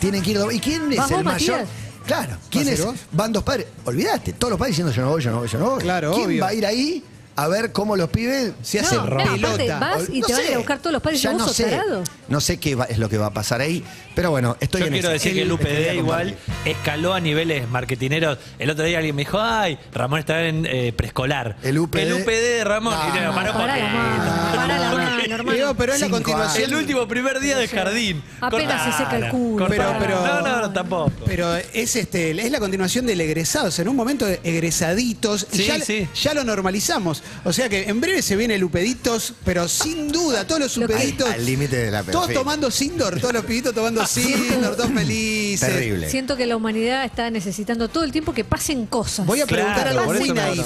Tienen que ir dos. ¿Y quién es ¿Vas el mayor? Claro, ¿quién ¿Vas a es? ir vos? Van dos padres. Olvídate, todos los padres diciendo yo no voy, yo no voy, yo no voy. Claro, ¿Quién obvio. va a ir ahí a ver cómo los pibes Se No, hacen no, aparte pelota. vas y no te van a ir sé. a buscar todos los padres y Ya vos no sos sé. tarado. No sé qué va- es lo que va a pasar ahí, pero bueno, estoy Yo en quiero decir que el UPD igual escaló a niveles marketineros. El otro día alguien me dijo, ay, Ramón está en eh, preescolar. El UPD. El UPD de Ramón. No, Y no, pará un Pará la mano, pará la mano, hermano. Digo, pero es la continuación. El último primer día de jardín. Apenas se seca el culo. Pero- cortala. pero- no, no, no, tampoco. Pero es este, es la continuación del egresados. En un momento egresaditos y Sí, ya, sí. ya lo normalizamos. O sea que en breve se viene el upeditos, pero sin duda, todos los upeditos. Al límite de la Todos tomando Sindor, todos los pibitos tomando Sindor, todos felices. Terrible. Siento que la humanidad está necesitando todo el tiempo que pasen cosas. Voy a preguntar Claro, algo muy naif.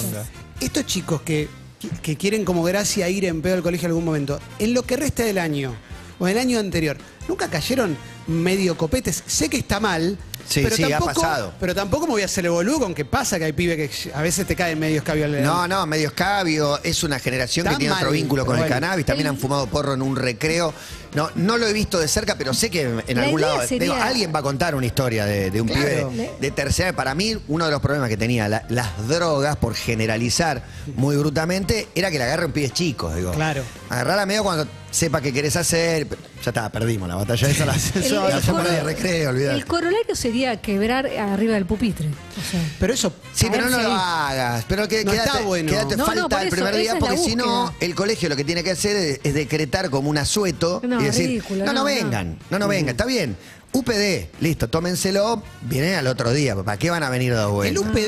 Estos chicos que, que quieren como gracia ir en pedo al colegio en algún momento, en lo que resta del año o el año anterior, ¿nunca cayeron medio copetes? Sé que está mal. Sí, pero sí, ha tampoco, pasado. Pero tampoco me voy a hacer el boludo con que pasa que hay pibes que a veces te caen medio escabio. No, no, medio escabio. Es una generación que tiene mal, otro vínculo con el cannabis. También han fumado porro en un recreo. No, no lo he visto de cerca, pero sé que en La algún lado. sería- digo, alguien va a contar una historia de, de un Claro. pibe de, de tercera. Para mí, uno de los problemas que tenía la- las drogas, por generalizar muy brutalmente, era que la agarre un pibe chico. Digo. Claro. Agarrarla medio cuando sepa qué querés hacer. Ya está, perdimos la batalla esa. La, El- la el hacemos coro- de recreo, olvidate. El corolario sería quebrar arriba del pupitre. O sea, Pero eso. Sí, pero no caerse lo hagas. Pero que No quédate, está bueno. quédate No, no, falta el eso, primer día, porque si no, el colegio lo que tiene que hacer es, es decretar como un asueto No, y decir, ridículo, no, no, no, no. vengan, no, no, vengan, está bien. UPD, listo, tómenselo, vienen al otro día. ¿Para qué van a venir dos El vueltas? UPD.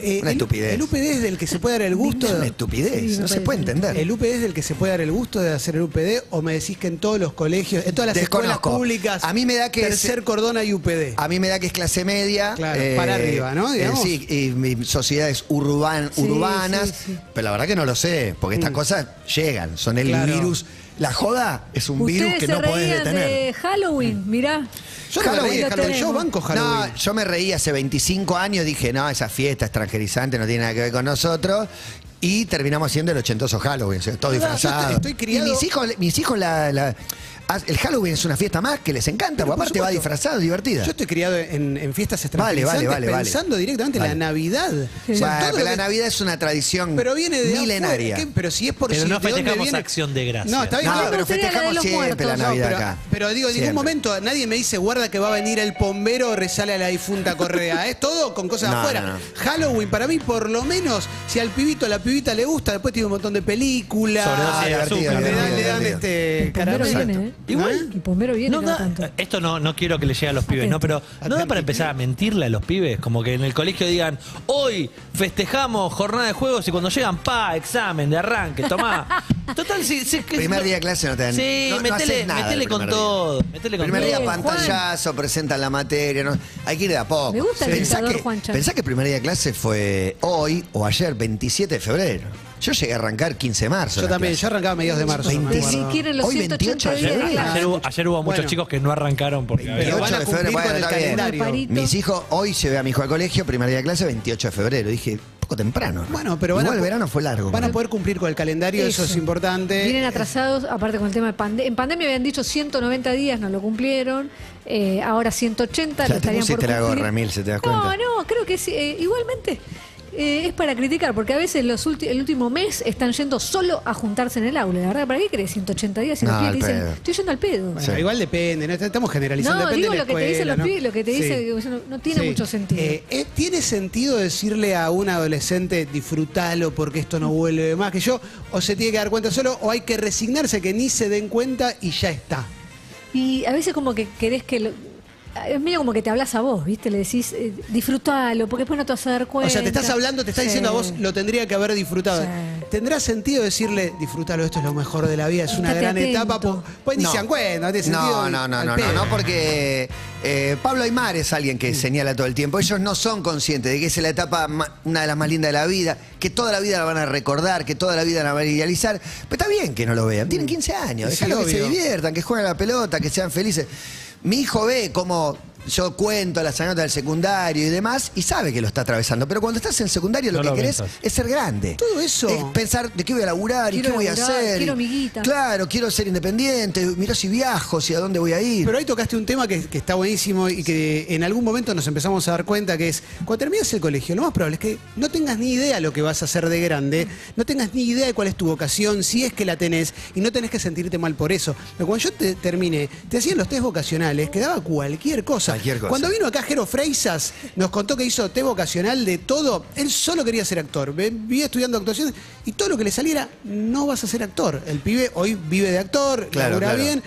eh, Una el, estupidez. el UPD es del que se puede dar el gusto. Es una de- estupidez, Sí, no se puede entender. ¿El UPD es del que se puede dar el gusto de hacer el UPD? ¿O me decís que en todos los colegios, en todas las escuelas públicas, A mí me da que tercer es- cordón hay UPD? A mí me da que es clase media. Claro, para arriba, ¿no? eh, sí, y mi- sociedades urban- Sí, urbanas. sí, sí. Pero la verdad que no lo sé, porque estas cosas llegan, son el Mm. Claro. virus. La joda es un virus que se no podés detener. de Halloween, mirá. Yo no me Halloween, Halloween, yo banco Halloween. No, yo me reí hace 25 años, dije, no, esa fiesta extranjerizante no tiene nada que ver con nosotros. Y terminamos haciendo el ochentoso Halloween, o sea, todo No, disfrazado. estoy- estoy criado- Y mis hijos, mis hijos la, la- el Halloween es una fiesta más que les encanta, Pero porque por aparte va disfrazado, divertida. Yo estoy criado en, en fiestas Vale, extranjerizantes vale, vale, vale. pensando directamente en Vale. la Navidad. O sea, pero la que- Navidad es una tradición pero viene de milenaria. afuera. Pero si es por Pero si- no ¿de dónde festejamos viene? acción de gracias. No, está bien. No, pero la festejamos los siempre la. No, Navidad pero, acá. pero digo, en ningún momento nadie me dice, guarda que va a venir el pombero, resale a la difunta Correa. Es todo con cosas No, afuera. no, no. Halloween, para mí, por lo menos, si al pibito a la pibita le gusta, después tiene un montón de películas. Azúcar. le dan, este caramelo. ¿Eh? Igual- El pombero viene No cada da- tanto. esto no, no quiero que le llegue a los pibes, ¿no? Pero no da para empezar a mentirle a los pibes, como que en el colegio digan, hoy festejamos jornada de juegos y cuando llegan, pa, examen de arranque, tomá. Total, sí, sí, que- Primer día de clase no te dan Sí, no- no metele, haces nada metele el con primer día. todo. Metele con Primer todo. día Bien, pantallazo, presentan la materia. ¿no? Hay que ir de a poco. Me gusta el Pensá dictador, que, Juancha. pensá que primer día de clase fue hoy o ayer, 27 de febrero. Yo llegué a arrancar 15 de marzo. Yo las también, clases. yo arrancaba a mediados de marzo. me Ni acuerdo. siquiera en los Hoy 180 28 días de ayer. clase. Ayer hubo, ayer hubo muchos Bueno. chicos que no arrancaron porque Pero había- van a 28 de cumplir febrero, con bueno, el está bien. calendario. Parito. Mis hijos, hoy llevé a mi hijo al colegio, primer día de clase, 28 de febrero. Dije, poco temprano. ¿no? Bueno, pero van Igual a, el verano fue largo. Van a poder cumplir con el calendario, eso, Eso. es importante. Vienen atrasados, aparte con el tema de pandemia. En pandemia habían dicho 190 días, no lo cumplieron. Eh, ahora 180 Ya lo te estarían por pusiste la cumplir. gorra, Emil, ¿se te das no, cuenta? No, creo que sí. eh, igualmente eh, es para criticar, porque a veces los el último mes están yendo solo a juntarse en el aula. La verdad, ¿para qué crees 180 días? Si No, los pibes al te dicen, pedo. estoy yendo al pedo. Bueno, Igual depende, no estamos generalizando. No, depende digo lo que te dicen los ¿no? pibes, lo que te Sí. dice, digo, eso no, no tiene Sí. mucho sentido. Eh, eh, ¿Tiene sentido decirle a un adolescente disfrutalo porque esto no vuelve más que yo? ¿O se tiene que dar cuenta solo? ¿O hay que resignarse que ni se den cuenta y ya está? Y a veces como que querés que... Lo, es medio como que te hablas a vos, ¿viste? Le decís, eh, disfrutalo, porque después no te vas a dar cuenta. O sea, te estás hablando, te estás Sí. diciendo a vos, lo tendría que haber disfrutado. Sí. ¿Tendrá sentido decirle, disfrútalo, esto es lo mejor de la vida, es una Estate gran atento. etapa? Pues, pues ni se dan cuenta, no tiene sentido. No, no, no, no, no, no, porque eh, Pablo Aymar es alguien que señala todo el tiempo. Ellos no son conscientes de que es la etapa, una de las más lindas de la vida, que toda la vida la van a recordar, que toda la vida la van a idealizar. Pero está bien que no lo vean. Tienen 15 años, Sí, déjalo que se diviertan, que jueguen a la pelota, que sean felices. Mi hijo ve cómo yo cuento las anécdotas del secundario y demás y sabe que lo está atravesando. Pero cuando estás en el secundario lo No que lo querés pensás. es ser grande. Todo eso. Es pensar de qué voy a laburar y Quiero qué voy a hacer. quiero mi guita. Claro, quiero ser independiente. Mirá si viajo, si a dónde voy a ir. Pero ahí tocaste un tema que, que está buenísimo y que en algún momento nos empezamos a dar cuenta que es, cuando terminas el colegio, lo más probable es que no tengas ni idea lo que vas a hacer de grande, no tengas ni idea de cuál es tu vocación, si es que la tenés, y no tenés que sentirte mal por eso. Pero cuando yo te terminé, te hacían los test vocacionales, que daba cualquier cosa. Cualquier cosa. Cuando vino acá Jero Freisas, nos contó que hizo test vocacional de todo, él solo quería ser actor, vivía estudiando actuación, y todo lo que le saliera, no vas a ser actor. El pibe hoy vive de actor, Claro, labura claro. bien,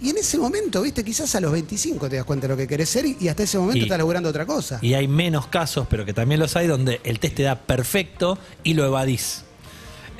y en ese momento, viste, quizás a los 25 te das cuenta de lo que querés ser y hasta ese momento Y- estás laburando otra cosa. Y hay menos casos, pero que también los hay, donde el test te da perfecto y lo evadís.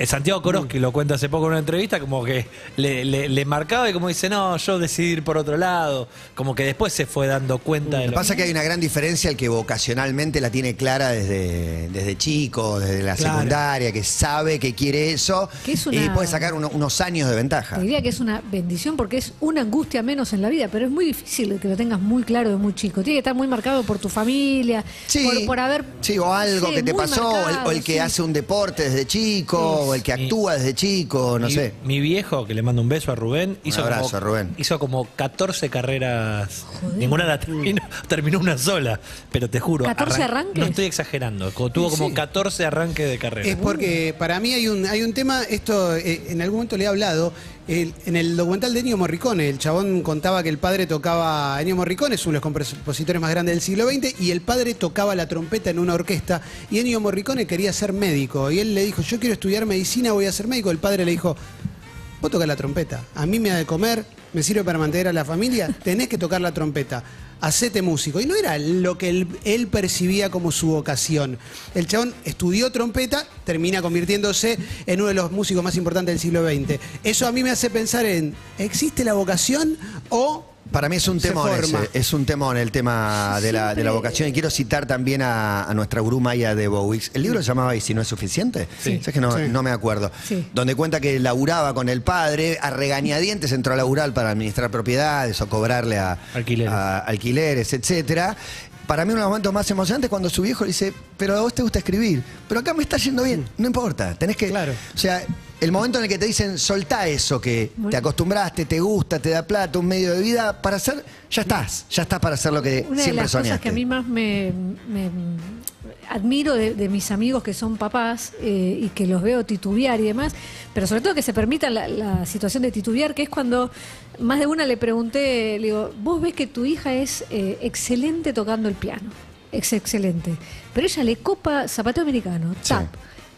Santiago Coroski lo cuenta hace poco en una entrevista, como que le, le- le marcaba y como dice, no, yo decidí ir por otro lado. Como que después se fue dando cuenta de Lo lo que pasa es que hay una gran diferencia el que vocacionalmente la tiene clara desde, desde chico, desde la Claro. secundaria, que sabe que quiere eso Que es y puede sacar uno- unos años de ventaja. Te diría que es una bendición porque es una angustia menos en la vida, pero es muy difícil que lo tengas muy claro de muy chico. Tiene que estar muy marcado por tu familia, Sí, por, por haber... sí, o algo Sí, que te pasó, o el, marcado, o el que sí. hace un deporte desde chico, Sí. O el que Mi- actúa desde chico, no mi, sé. mi viejo, que le mando un beso a Rubén, hizo, abrazo, como, Rubén. hizo como 14 carreras. Ninguna la terminó, terminó una sola. Pero te juro. 14 arranques. No estoy exagerando. Tuvo como Sí. 14 arranques de carrera. Es porque para mí hay un, hay un tema, esto eh, en algún momento le he hablado, en el documental de Ennio Morricone, el chabón contaba que el padre tocaba, Ennio Morricone es uno de los compositores más grandes del siglo XX, y el padre tocaba la trompeta en una orquesta, y Ennio Morricone quería ser médico, y él le dijo, yo quiero estudiar medicina, voy a ser médico, el padre le dijo, vos tocas la trompeta, a mí me ha de comer, me sirve para mantener a la familia, tenés que tocar la trompeta. Hacete músico. Y no era lo que él, percibía como su vocación. El chabón estudió trompeta, termina convirtiéndose en uno de los músicos más importantes del siglo XX. Eso a mí me hace pensar en, ¿existe la vocación o Para mí es un temón ese, es un temón el tema de la, de la vocación. Y quiero citar también a, a nuestra gurú Maya de Bowix. El libro se llamaba ¿Y si no es suficiente? Sí. ¿Sabes que no, Sí. no me acuerdo? Sí. Donde cuenta que laburaba con el padre, a regañadientes entró a laburar para administrar propiedades o cobrarle a Alquileres. a alquileres, etcétera. Para mí uno de los momentos más emocionantes es cuando su viejo le dice, pero a vos te gusta escribir, pero acá me está yendo bien, no importa, tenés que... Claro. O sea, el momento en el que te dicen, soltá eso que te acostumbraste, te gusta, te da plata, un medio de vida, para hacer, ya estás, ya estás para hacer lo que Una de siempre las cosas soñaste. que a mí más me, me admiro de, de mis amigos que son papás eh, y que los veo titubear y demás, pero sobre todo que se permitan la, la situación de titubear, que es cuando más de una le pregunté, le digo, vos ves que tu hija es eh, excelente tocando el piano, es excelente, pero ella le copa zapateo americano, tap.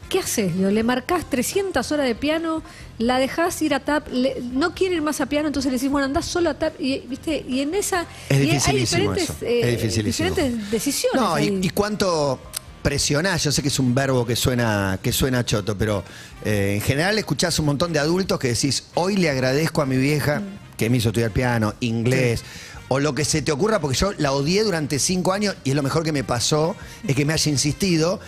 ¿Qué haces? Le marcás 300 horas de piano, la dejás ir a tap, le- no quiere ir más a piano, entonces le decís, bueno, andás solo a tap. Y, ¿viste? y en esa. Es y hay diferentes, eh, es diferentes decisiones. No, y, cuánto presionás, yo sé que es un verbo que suena, que suena choto, pero eh, en general escuchás un montón de adultos que decís, hoy le agradezco a mi vieja que me hizo estudiar piano, inglés. O lo que se te ocurra, porque yo la odié durante cinco años y es lo mejor que me pasó, es que me haya insistido.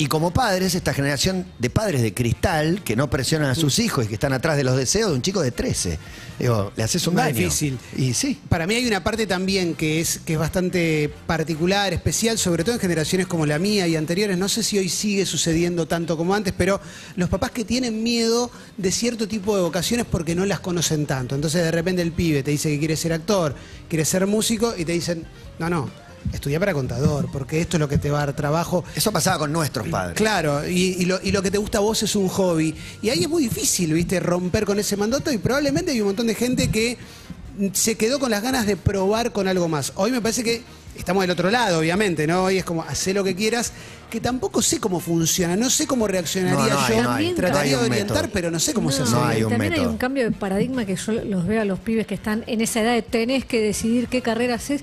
Y como padres, esta generación de padres de cristal que no presionan a sus hijos y que están atrás de los deseos de un chico de 13. Digo, le haces un Más daño. difícil. Y sí. Para mí hay una parte también que es, que es bastante particular, especial, sobre todo en generaciones como la mía y anteriores. No sé si hoy sigue sucediendo tanto como antes, pero los papás que tienen miedo de cierto tipo de vocaciones porque no las conocen tanto. Entonces de repente el pibe te dice que quiere ser actor, quiere ser músico y te dicen, no, no, estudia para contador, porque esto es lo que te va a dar trabajo. Eso pasaba con nuestros padres. Claro, y, y lo, y lo que te gusta a vos es un hobby. Y ahí es muy difícil, ¿viste? Romper con ese mandato y probablemente hay un montón de gente que se quedó con las ganas de probar con algo más. Hoy me parece que estamos del otro lado, obviamente, ¿no? Hoy es como, hacer lo que quieras, que tampoco sé cómo funciona, no sé cómo reaccionaría No, no hay, yo. no hay. Trataría de orientar, método. pero no sé cómo se hace. No hay un también hay un cambio de paradigma que yo los veo a los pibes que están en esa edad de tenés que decidir qué carrera haces.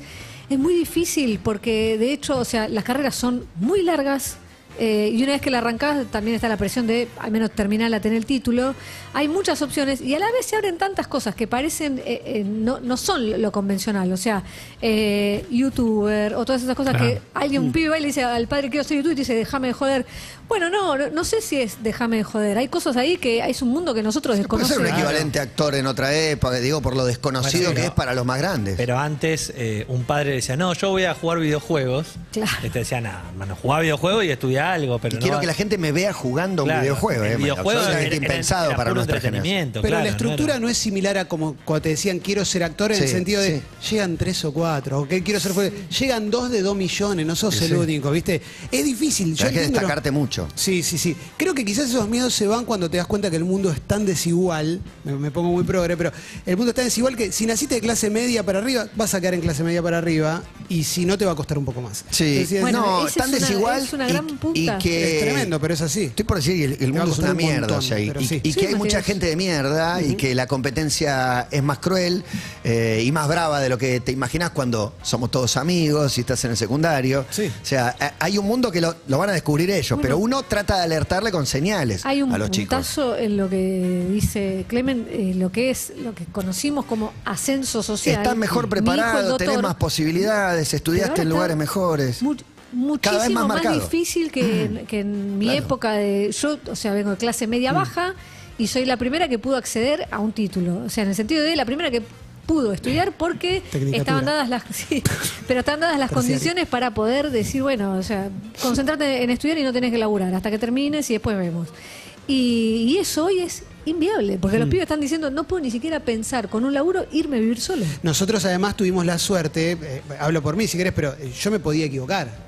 Es muy difícil porque de hecho, o sea, las carreras son muy largas. Eh, y una vez que la arrancás, también está la presión de al menos terminarla, tener el título. Hay muchas opciones y a la vez se abren tantas cosas que parecen, eh, eh, no, no son lo convencional. O sea, eh, youtuber o todas esas cosas Claro. que alguien, un pibe va y le dice al padre quiero ser youtuber y te dice déjame de joder. Bueno, no, no, no sé si es déjame de joder. Hay cosas ahí que es un mundo que nosotros Puede ser desconocemos. un equivalente actor en otra época, digo, por lo desconocido Bueno, que es para los más grandes. Pero antes eh, un padre decía, no, yo voy a jugar videojuegos. Claro. Y te decía, nada, hermano, jugá videojuegos y algo, pero y no quiero va- que la gente me vea jugando Claro, un videojuego. el eh, videojuego absolutamente era- era- impensado era para puro nuestra generación. entretenimiento. Pero claro, la no estructura era- no, es similar a como cuando te decían quiero ser actor en el Sí, sentido de sí. llegan tres o cuatro, o que quiero ser fuerte. Llegan dos de dos millones, no sos Sí, el sí. único, ¿viste? Es difícil. Yo Hay que entiendo destacarte mucho. Sí, sí, sí. Creo que quizás esos miedos se van cuando te das cuenta que el mundo es tan desigual. Me, me pongo muy progre, pero el mundo es tan desigual que si naciste de clase media para arriba, vas a quedar en clase media para arriba y si no te va a costar un poco más. Sí, Entonces, Bueno, no, esa tan es una- desigual es una y- y, que Es tremendo, pero es así. Estoy por decir que el, mundo es una un mierda, montón, o sea, y, Sí, que hay mucha gente de mierda y que la competencia es más cruel eh, y más brava de lo que te imaginas cuando somos todos amigos y estás en el secundario. Sí. O sea, a- hay un mundo que lo, lo van a descubrir ellos, pero uno trata de alertarle con señales Hay un a los chicos. puntazo en lo que dice Clemen, eh, lo que es lo que conocimos como ascenso social. Estás mejor preparado, tenés más posibilidades, estudiaste en lugares mejores. mu- Cada vez muchísimo más difícil que, en- que en mi Claro. época de yo, o sea, vengo de clase media Mm. baja y soy la primera que pudo acceder a un título, o sea, en el sentido de la primera que pudo estudiar porque estaban dadas las sí, pero estaban dadas las Terciario. condiciones para poder decir, bueno, o sea, concentrarte en estudiar y no tenés que laburar hasta que termines y después vemos. Y, y eso hoy es inviable, porque Mm. los pibes están diciendo, no puedo ni siquiera pensar con un laburo irme a vivir solo. Nosotros además tuvimos la suerte, eh, hablo por mí si querés, pero eh, yo me podía equivocar.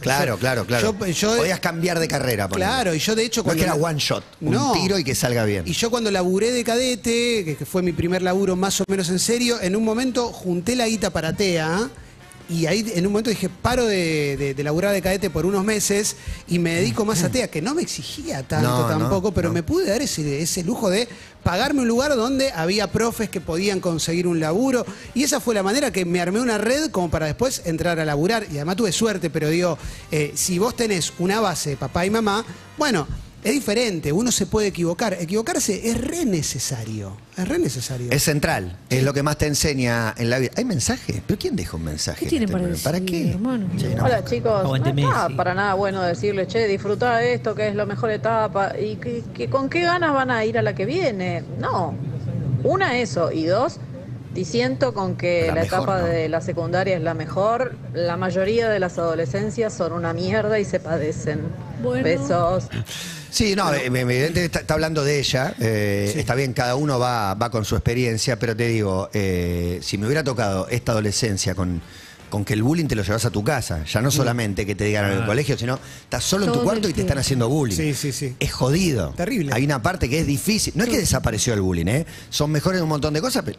Claro, Yo- claro, claro. yo- yo- Podías cambiar de carrera. ponele. Claro, y yo de hecho No es cuando que era one shot, un No. tiro y que salga bien. Y yo cuando laburé de cadete, que que fue mi primer laburo más o menos en serio, en un momento junté la guita para TEA y ahí en un momento dije, paro de, de- de laburar de cadete por unos meses y me dedico más a TEA, que no me exigía tanto No, no, tampoco, pero no. me pude dar ese, ese lujo de pagarme un lugar donde había profes que podían conseguir un laburo y esa fue la manera que me armé una red como para después entrar a laburar y además tuve suerte, pero digo, eh, si vos tenés una base de papá y mamá, bueno, es diferente, uno se puede equivocar. Equivocarse es re necesario. Es re necesario. Es central, es lo que más te enseña en la vida. ¿Hay mensaje? ¿Pero quién deja un mensaje? ¿Qué este para programa? ¿Para decir, qué? hermano? No. Hola chicos, no está para nada bueno decirle, che, disfruta esto, que es la mejor etapa, y que, que con qué ganas van a ir a la que viene. No, una eso, y dos, diciendo con que La la, mejor, etapa ¿no? de la secundaria es la mejor, la mayoría de las adolescencias son una mierda y se padecen. Bueno. Besos. Sí, no, eh, evidentemente está, está hablando de ella. eh, Está bien, cada uno va, va con su experiencia, pero te digo, eh, si me hubiera tocado esta adolescencia con, con que el bullying te lo llevas a tu casa, ya no solamente que te digan en el colegio, sino estás solo en tu cuarto y te están haciendo bullying. Sí, sí, sí. Es jodido. Terrible. Hay una parte que es difícil. No es que desapareció el bullying, ¿eh? Son mejores en un montón de cosas, pero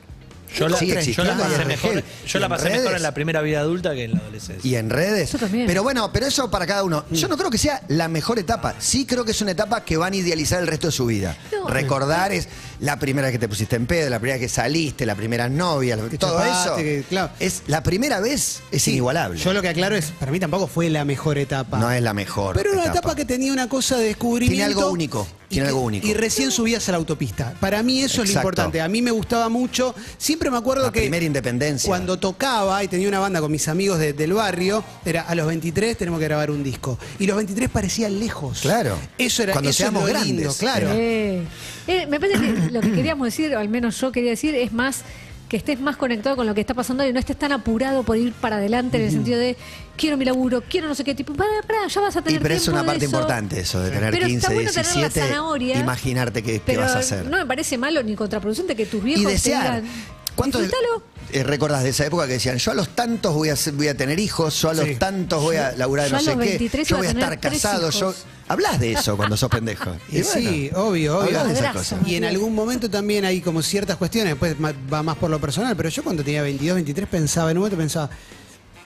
Yo la, Sigue yo la existiendo y pasé mejor, yo la en pasé mejor redes. en la primera vida adulta que en la adolescencia. Y en redes. Yo también. Pero bueno, pero eso para cada uno. Yo no creo que sea la mejor etapa. Sí creo que es una etapa que van a idealizar el resto de su vida. No. Recordar es la primera vez que te pusiste en pedo, la primera vez que saliste, la primera novia, lo- todo chapaste, eso. que- claro. Es la primera vez es Sí, inigualable. Yo lo que aclaro es, para mí tampoco fue la mejor etapa. no es la mejor. Pero era una etapa que tenía una cosa de descubrimiento. Tiene algo único, y tiene que- algo único. Y recién subías a la autopista. Para mí eso es lo Exacto. importante. A mí me gustaba mucho. Siempre me acuerdo La que. primera independencia. Cuando tocaba y tenía una banda con mis amigos de- del barrio, era a los 23 tenemos que grabar un disco. Y los 23 parecían lejos. Claro. Eso era Cuando eso es seamos lo lindo, grandes, claro. Eh, eh, me parece que lo que queríamos decir, o al menos yo quería decir, es más que estés más conectado con lo que está pasando y no estés tan apurado por ir para adelante en el sentido de quiero mi laburo, quiero no sé qué tipo, para, para, ya vas a Y tener pero es una de parte eso. importante eso, de tener Pero 15, está bueno tener la 17, zanahoria, imaginarte qué, qué vas a hacer. no me parece malo ni contraproducente que tus viejos y te desear. digan, ¿Cuántos disfrútalo. eh, recordás de esa época que decían, yo a los tantos voy a, ser- voy a tener hijos, yo a los Sí. tantos voy a laburar yo no a sé los qué, 23 yo voy a a estar casado, yo... Hablas de eso cuando sos pendejo. Y sí, obvio, obvio. Hablás de esas cosas. Y en algún momento también hay como ciertas cuestiones, después va más por lo personal, pero yo cuando tenía 22, 23 pensaba, en un momento pensaba,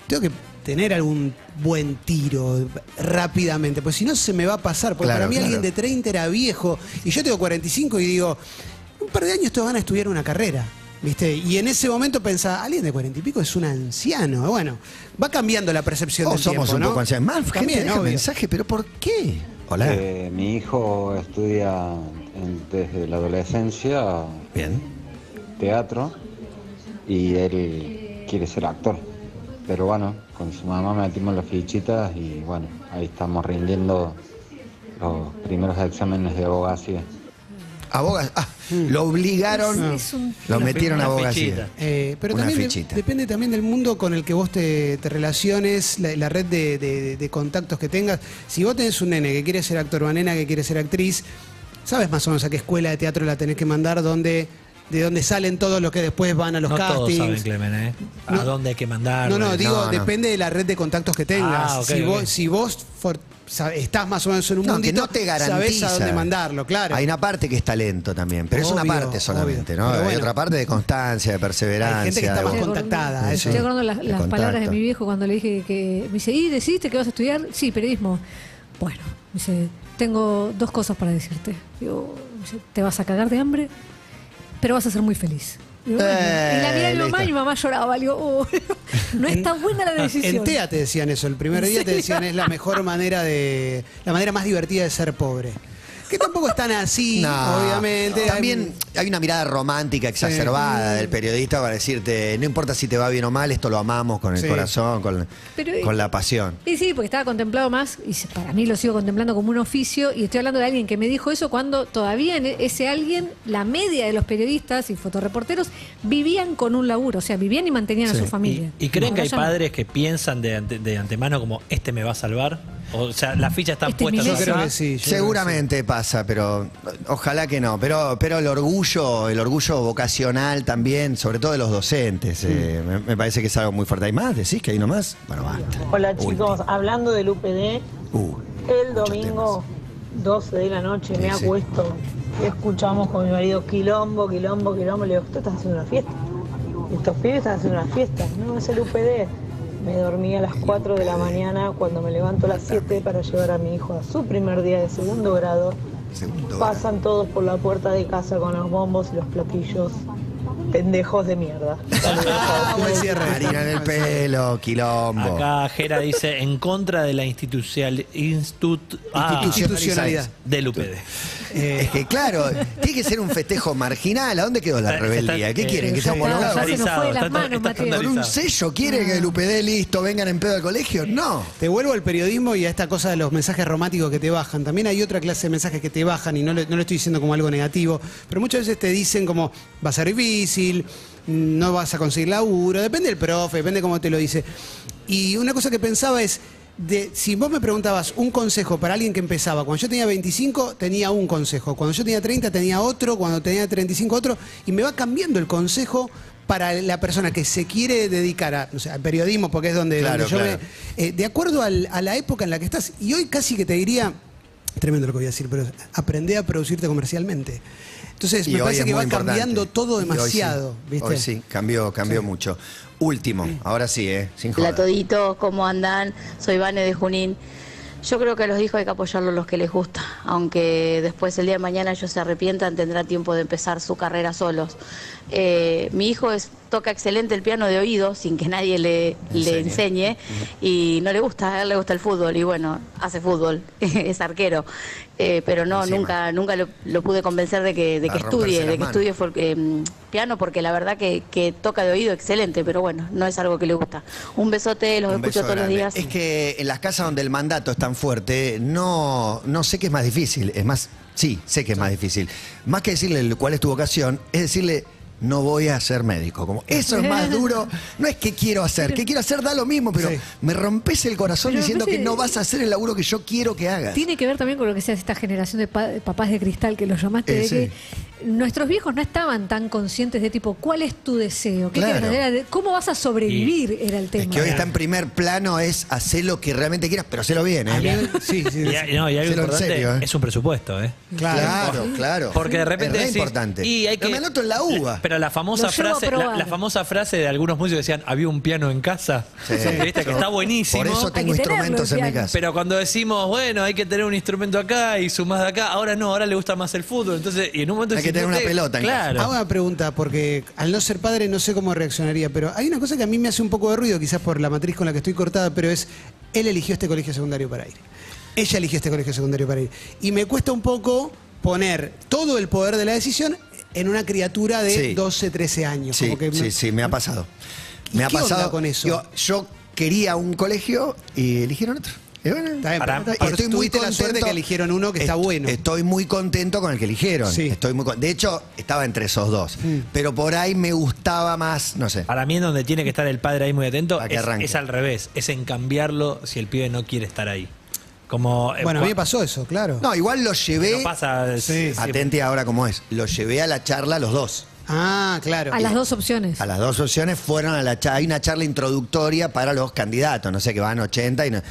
tengo que tener algún buen tiro rápidamente, pues si no se me va a pasar, porque Claro, para mí claro. alguien de 30 era viejo, y yo tengo 45 y digo, un par de años estos van a estudiar una carrera. ¿Viste? Y en ese momento pensaba, alguien de cuarenta y pico es un anciano. Bueno, va cambiando la percepción O del somos tiempo, un ¿no? poco ancianos. Más También, mensaje, pero ¿por qué? Hola. Eh, mi hijo estudia en- desde la adolescencia Bien. teatro y él quiere ser actor. Pero bueno, con su mamá metimos las fichitas y bueno, ahí estamos rindiendo los primeros exámenes de abogacía. Abogas. Ah, lo obligaron, Es- un- lo metieron a Una abogacía. fichita. Eh, pero Una también de- fichita. depende también del mundo con el que vos te, te relaciones, la, la red de, de- de contactos que tengas. Si vos tenés un nene que quiere ser actor o una nena que quiere ser actriz, sabes más o menos a qué escuela de teatro la tenés que mandar, dónde, de dónde salen todos los que después van a los no todos castings. saben, Clemen, ¿eh? A No. dónde hay que mandar. No, no, digo, no, no. depende de la red de contactos que tengas. Ah, ok, si, ok. vos, si vos for- estás más o menos en un No, que mundito, no te garantiza. a dónde mandarlo, claro. Hay una parte que es talento también, pero es una parte solamente, obvio. ¿no? Pero Hay bueno. otra parte de constancia, de perseverancia. Hay gente que está más Estoy contactada. Estoy acordando las, palabras de mi viejo cuando le dije que. Me dice, ¿y decidiste que vas a estudiar? Sí, periodismo. Bueno, me dice, tengo dos cosas para decirte. Digo, me dice, te vas a cagar de hambre, pero vas a ser muy feliz. Bueno. Eh, y la miré a mi mamá y mi mamá lloraba. Digo, oh, no está buena la decisión. En TEA te decían eso, el primer ¿En día te decían es la mejor manera de. la manera más divertida de ser pobre. Que tampoco es tan así, No, obviamente. También hay una mirada romántica exacerbada del periodista para decirte, no importa si te va bien o mal, esto lo amamos con el Sí. corazón, con, Pero- con la pasión. Y sí, porque estaba contemplado más, y se- para mí lo sigo contemplando como un oficio, y estoy hablando de alguien que me dijo eso cuando todavía en ese alguien, la media de los periodistas y fotoreporteros vivían con un laburo, o sea, vivían y mantenían a su familia. ¿Y, y creen que hay Ahora ya no. padres que piensan de, ante- de antemano como este me va a salvar? O sea, las fichas están Este es mi puestas Messi. Yo acá. creo que sí. yo creo que Seguramente pasa, pero ojalá que no. Pero, pero el orgullo, el orgullo vocacional también, sobre todo de los docentes, eh, me, me parece que es algo muy fuerte. ¿Hay más? ¿Decís que hay nomás? Bueno, basta. Hola Uy, chicos, hablando del UPD, uh, el domingo 12 de la noche me sí. acuesto, escuchamos con mi marido quilombo, quilombo, quilombo, le digo, ¿tú estás haciendo una fiesta? Estos pibes están haciendo una fiesta, no es el UPD. Me dormí a las 4 de la mañana cuando me levanto a las 7 para llevar a mi hijo a su primer día de segundo grado. segundo. Pasan todos por la puerta de casa con los bombos y los platillos. Pendejos de mierda. Buen cierre. Harina en el pelo, quilombo. Acá Jera dice en contra de la institucional, institut- ah, Institucionalidad. del UPD. Es que claro, tiene que ser un festejo marginal. ¿A dónde quedó la Está- rebeldía? está- ¿Qué eh, quieren? ¿Que ya sea está, homologado? se nos fue de las Está- manos, está Mateo. ¿Con un estandarizado. sello quiere que el UPD listo vengan en pedo al colegio? No. Te vuelvo al periodismo y a esta cosa de los mensajes románticos que te bajan. También hay otra clase de mensajes que te bajan y no, le- no lo estoy diciendo como algo negativo, pero muchas veces te dicen como va a ser difícil, no vas a conseguir laburo, depende del profe, depende cómo te lo dice. Y una cosa que pensaba es, de, si vos me preguntabas un consejo para alguien que empezaba, cuando yo tenía 25 tenía un consejo, cuando yo tenía 30 tenía otro, cuando tenía 35 otro, y me va cambiando el consejo para la persona que se quiere dedicar a, sé, al periodismo, porque es donde, Claro, donde yo claro. me, eh, de acuerdo al- a la época en la que estás. Y hoy casi que te diría, tremendo lo que voy a decir, pero aprende a producirte comercialmente. Entonces, Y me parece es que va cambiando todo Y hoy sí. demasiado, ¿viste? Hoy sí, cambió, cambió mucho. Último, ahora sí, ¿eh? Sin joder. Hola toditos, ¿cómo andan? Soy Vane de Junín. Yo creo que a los hijos hay que apoyarlos los que les gusta, aunque después el día de mañana ellos se arrepientan, tendrá tiempo de empezar su carrera solos. Eh, mi hijo es, toca excelente el piano de oído, sin que nadie le, le enseñe, y no le gusta, a él le gusta el fútbol, y bueno, hace fútbol, es arquero. Eh, pero no, Encima. nunca nunca lo, lo pude convencer de que, de que estudie, de que estudie eh, piano, porque la verdad que, que toca de oído excelente, pero bueno, no es algo que le gusta. Un besote, los Un escucho todos los días. Es que en las casas donde el mandato es tan fuerte, no, no sé qué es más difícil. Es más, sí, sé que es más difícil. Más que decirle cuál es tu vocación, es decirle. No voy a ser médico. Como, eso es más duro. No es que quiero hacer. Que quiero hacer da lo mismo, pero Sí. me rompes el corazón Pero diciendo que no vas a hacer el laburo que yo quiero que hagas. Tiene que ver también con lo que sea esta generación de pa- papás de cristal que los llamaste, Eh, de sí. que nuestros viejos no estaban tan conscientes de tipo, ¿cuál es tu deseo? ¿Qué Claro. quieres ¿Cómo vas a sobrevivir? Era el tema. Es que hoy está en primer plano es hacer lo que realmente quieras, pero hacelo bien, ¿eh? mí- sí, sí, Y, sí. no, y algo Hacelo en importante serio, ¿eh? es un presupuesto, ¿eh? Claro, claro. Porque de repente es re decís, importante. Y hay No que, me anoto en la uva. Pero la famosa frase, la, famosa frase de algunos músicos que decían, había un piano en casa. Sí. ¿Viste? Que está buenísimo. Por eso tengo instrumentos en mi piano. casa. Pero cuando decimos, bueno, hay que tener un instrumento acá y sumás de acá, ahora no, ahora le gusta más el fútbol. Entonces, y en un momento Hay que tener una pelota en Claro. Hago una pregunta, porque al no ser padre no sé cómo reaccionaría, pero hay una cosa que a mí me hace un poco de ruido, quizás por la matriz con la que estoy cortada, pero es, él eligió este colegio secundario para ir. Ella eligió este colegio secundario para ir. Y me cuesta un poco poner todo el poder de la decisión en una criatura de Sí. 12, 13 años. Sí, Como que sí, me- sí, me ha pasado. ¿Y Me ha qué onda pasado con eso? Yo, yo quería un colegio y eligieron otro. Y bueno, Está bien, Para- pero y estoy muy tuviste la suerte contento. que eligieron uno que está Est- bueno. Estoy muy contento con el que eligieron. Sí. Estoy muy De hecho, estaba entre esos dos. Mm. Pero por ahí me gustaba más, no sé. Para mí, en donde tiene que estar el padre ahí muy atento, es, es al revés. Es en cambiarlo si el pibe no quiere estar ahí. Como, eh, Bueno, a mí me pasó eso, claro. No, igual lo llevé. No pasa. Sí, sí. Atente ahora cómo es. Lo llevé a la charla los dos. Ah, claro. A las dos opciones. A las dos opciones fueron a la charla. Hay una charla introductoria para los candidatos. No sé, que van 80 y, no-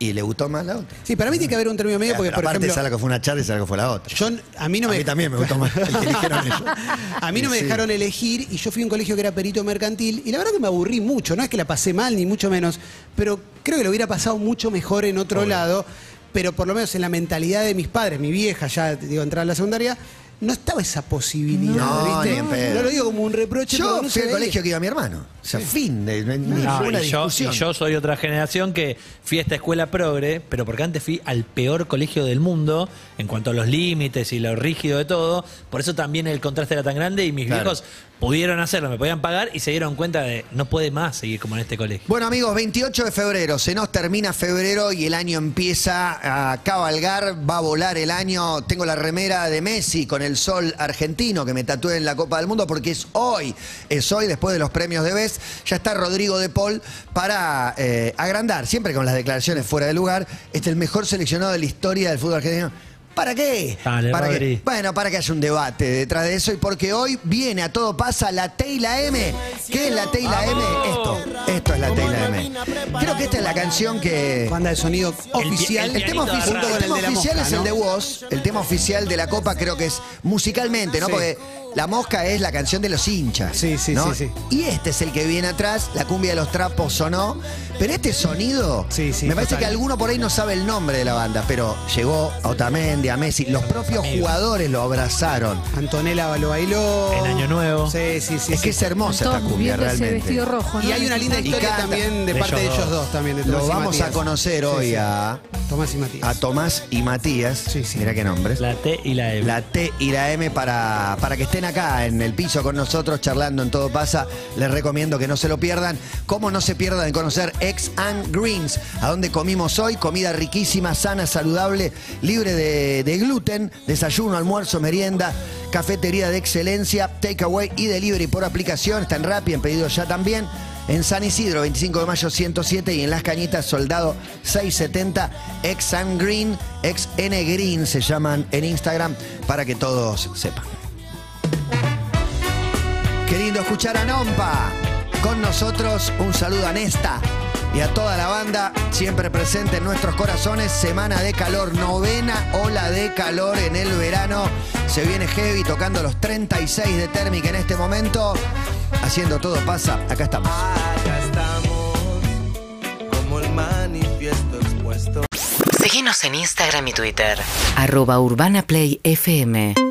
y le gustó más la otra. Sí, para mí tiene que haber un término medio porque, por aparte, ejemplo, esa la que fue una charla y esa la que fue la otra. yo, a mí no a me... mí también me gustó más el que eligieron ellos. A mí no me Sí. dejaron elegir y yo fui a un colegio que era perito mercantil y la verdad que me aburrí mucho, no es que la pasé mal ni mucho menos, pero creo que lo hubiera pasado mucho mejor en otro lado, pero por lo menos en la mentalidad de mis padres, mi vieja ya, digo, entrar a la secundaria, no estaba esa posibilidad, No, ¿viste? ni en pedo. No lo digo como un reproche, Yo no fui se al colegio que iba mi hermano. O sea, fin de no ninguna No, y, yo, y discusión. yo soy otra generación que fui a esta escuela progre, pero porque antes fui al peor colegio del mundo en cuanto a los límites y lo rígido de todo. Por eso también el contraste era tan grande y mis Claro. viejos pudieron hacerlo, me podían pagar y se dieron cuenta de no puede más seguir como en este colegio. Bueno amigos, 28 de febrero, se nos termina febrero y el año empieza a cabalgar, va a volar el año. Tengo la remera de Messi con el sol argentino que me tatué en la Copa del Mundo porque es hoy, es hoy después de los premios de BES. Ya está Rodrigo de Paul para eh, agrandar, siempre con las declaraciones fuera de lugar, este es el mejor seleccionado de la historia del fútbol argentino. ¿Para qué? Dale, ¿Para Rodri. qué? Bueno, para que haya un debate detrás de eso y porque hoy viene a todo pasa la T y la M. ¿Qué es la T y la M? Esto, esto es la T y la M. Creo que esta es la canción que... Banda de sonido oficial, El tema, oficial, el tema mosca, es el de Woz, el tema oficial de la Copa creo que es musicalmente, ¿no? Sí. Porque la mosca es la canción de los hinchas. Sí, sí, ¿no? sí, sí. Y este es el que viene atrás, la cumbia de los trapos sonó. Pero este sonido, Sí, sí, me parece total. que alguno por ahí no sabe el nombre de la banda, pero llegó a Otamendi, a Messi, los propios jugadores lo abrazaron. Antonella lo bailó. En Año Nuevo. Sí, sí, sí. es sí. que es hermosa esta cumbia realmente. vestido rojo. ¿no? Y hay una linda Y historia canta. también de De parte de ellos dos. también. De Lo Tomás y vamos a conocer Sí, hoy sí. a, Tomás y Matías. a Tomás y Matías. Sí, sí. Mira qué nombres. La T y la M. La T y la M para, para que estén acá en el piso con nosotros charlando en Todo Pasa. Les recomiendo que no se lo pierdan. Como no se pierdan de conocer Ex and Greens, a donde comimos hoy. Comida riquísima, sana, saludable, libre de, gluten, desayuno, almuerzo, merienda, cafetería de excelencia, takeaway y delivery por aplicación. Está en Rappi, en pedido ya también. En San Isidro, 25 de mayo 107 y en Las Cañitas, Soldado 670, Ex Green, Ex N Green se llaman en Instagram para que todos sepan. Qué lindo escuchar a Nompa. con nosotros. Un saludo a Nesta y a toda la banda, siempre presente en nuestros corazones. Semana de calor, novena ola de calor en el verano. Se viene heavy tocando los 36 de térmica en este momento. Haciendo todo pasa, acá estamos. Acá estamos, como el manifiesto expuesto. Seguinos en Instagram y Twitter. Arroba Urbana Play FM.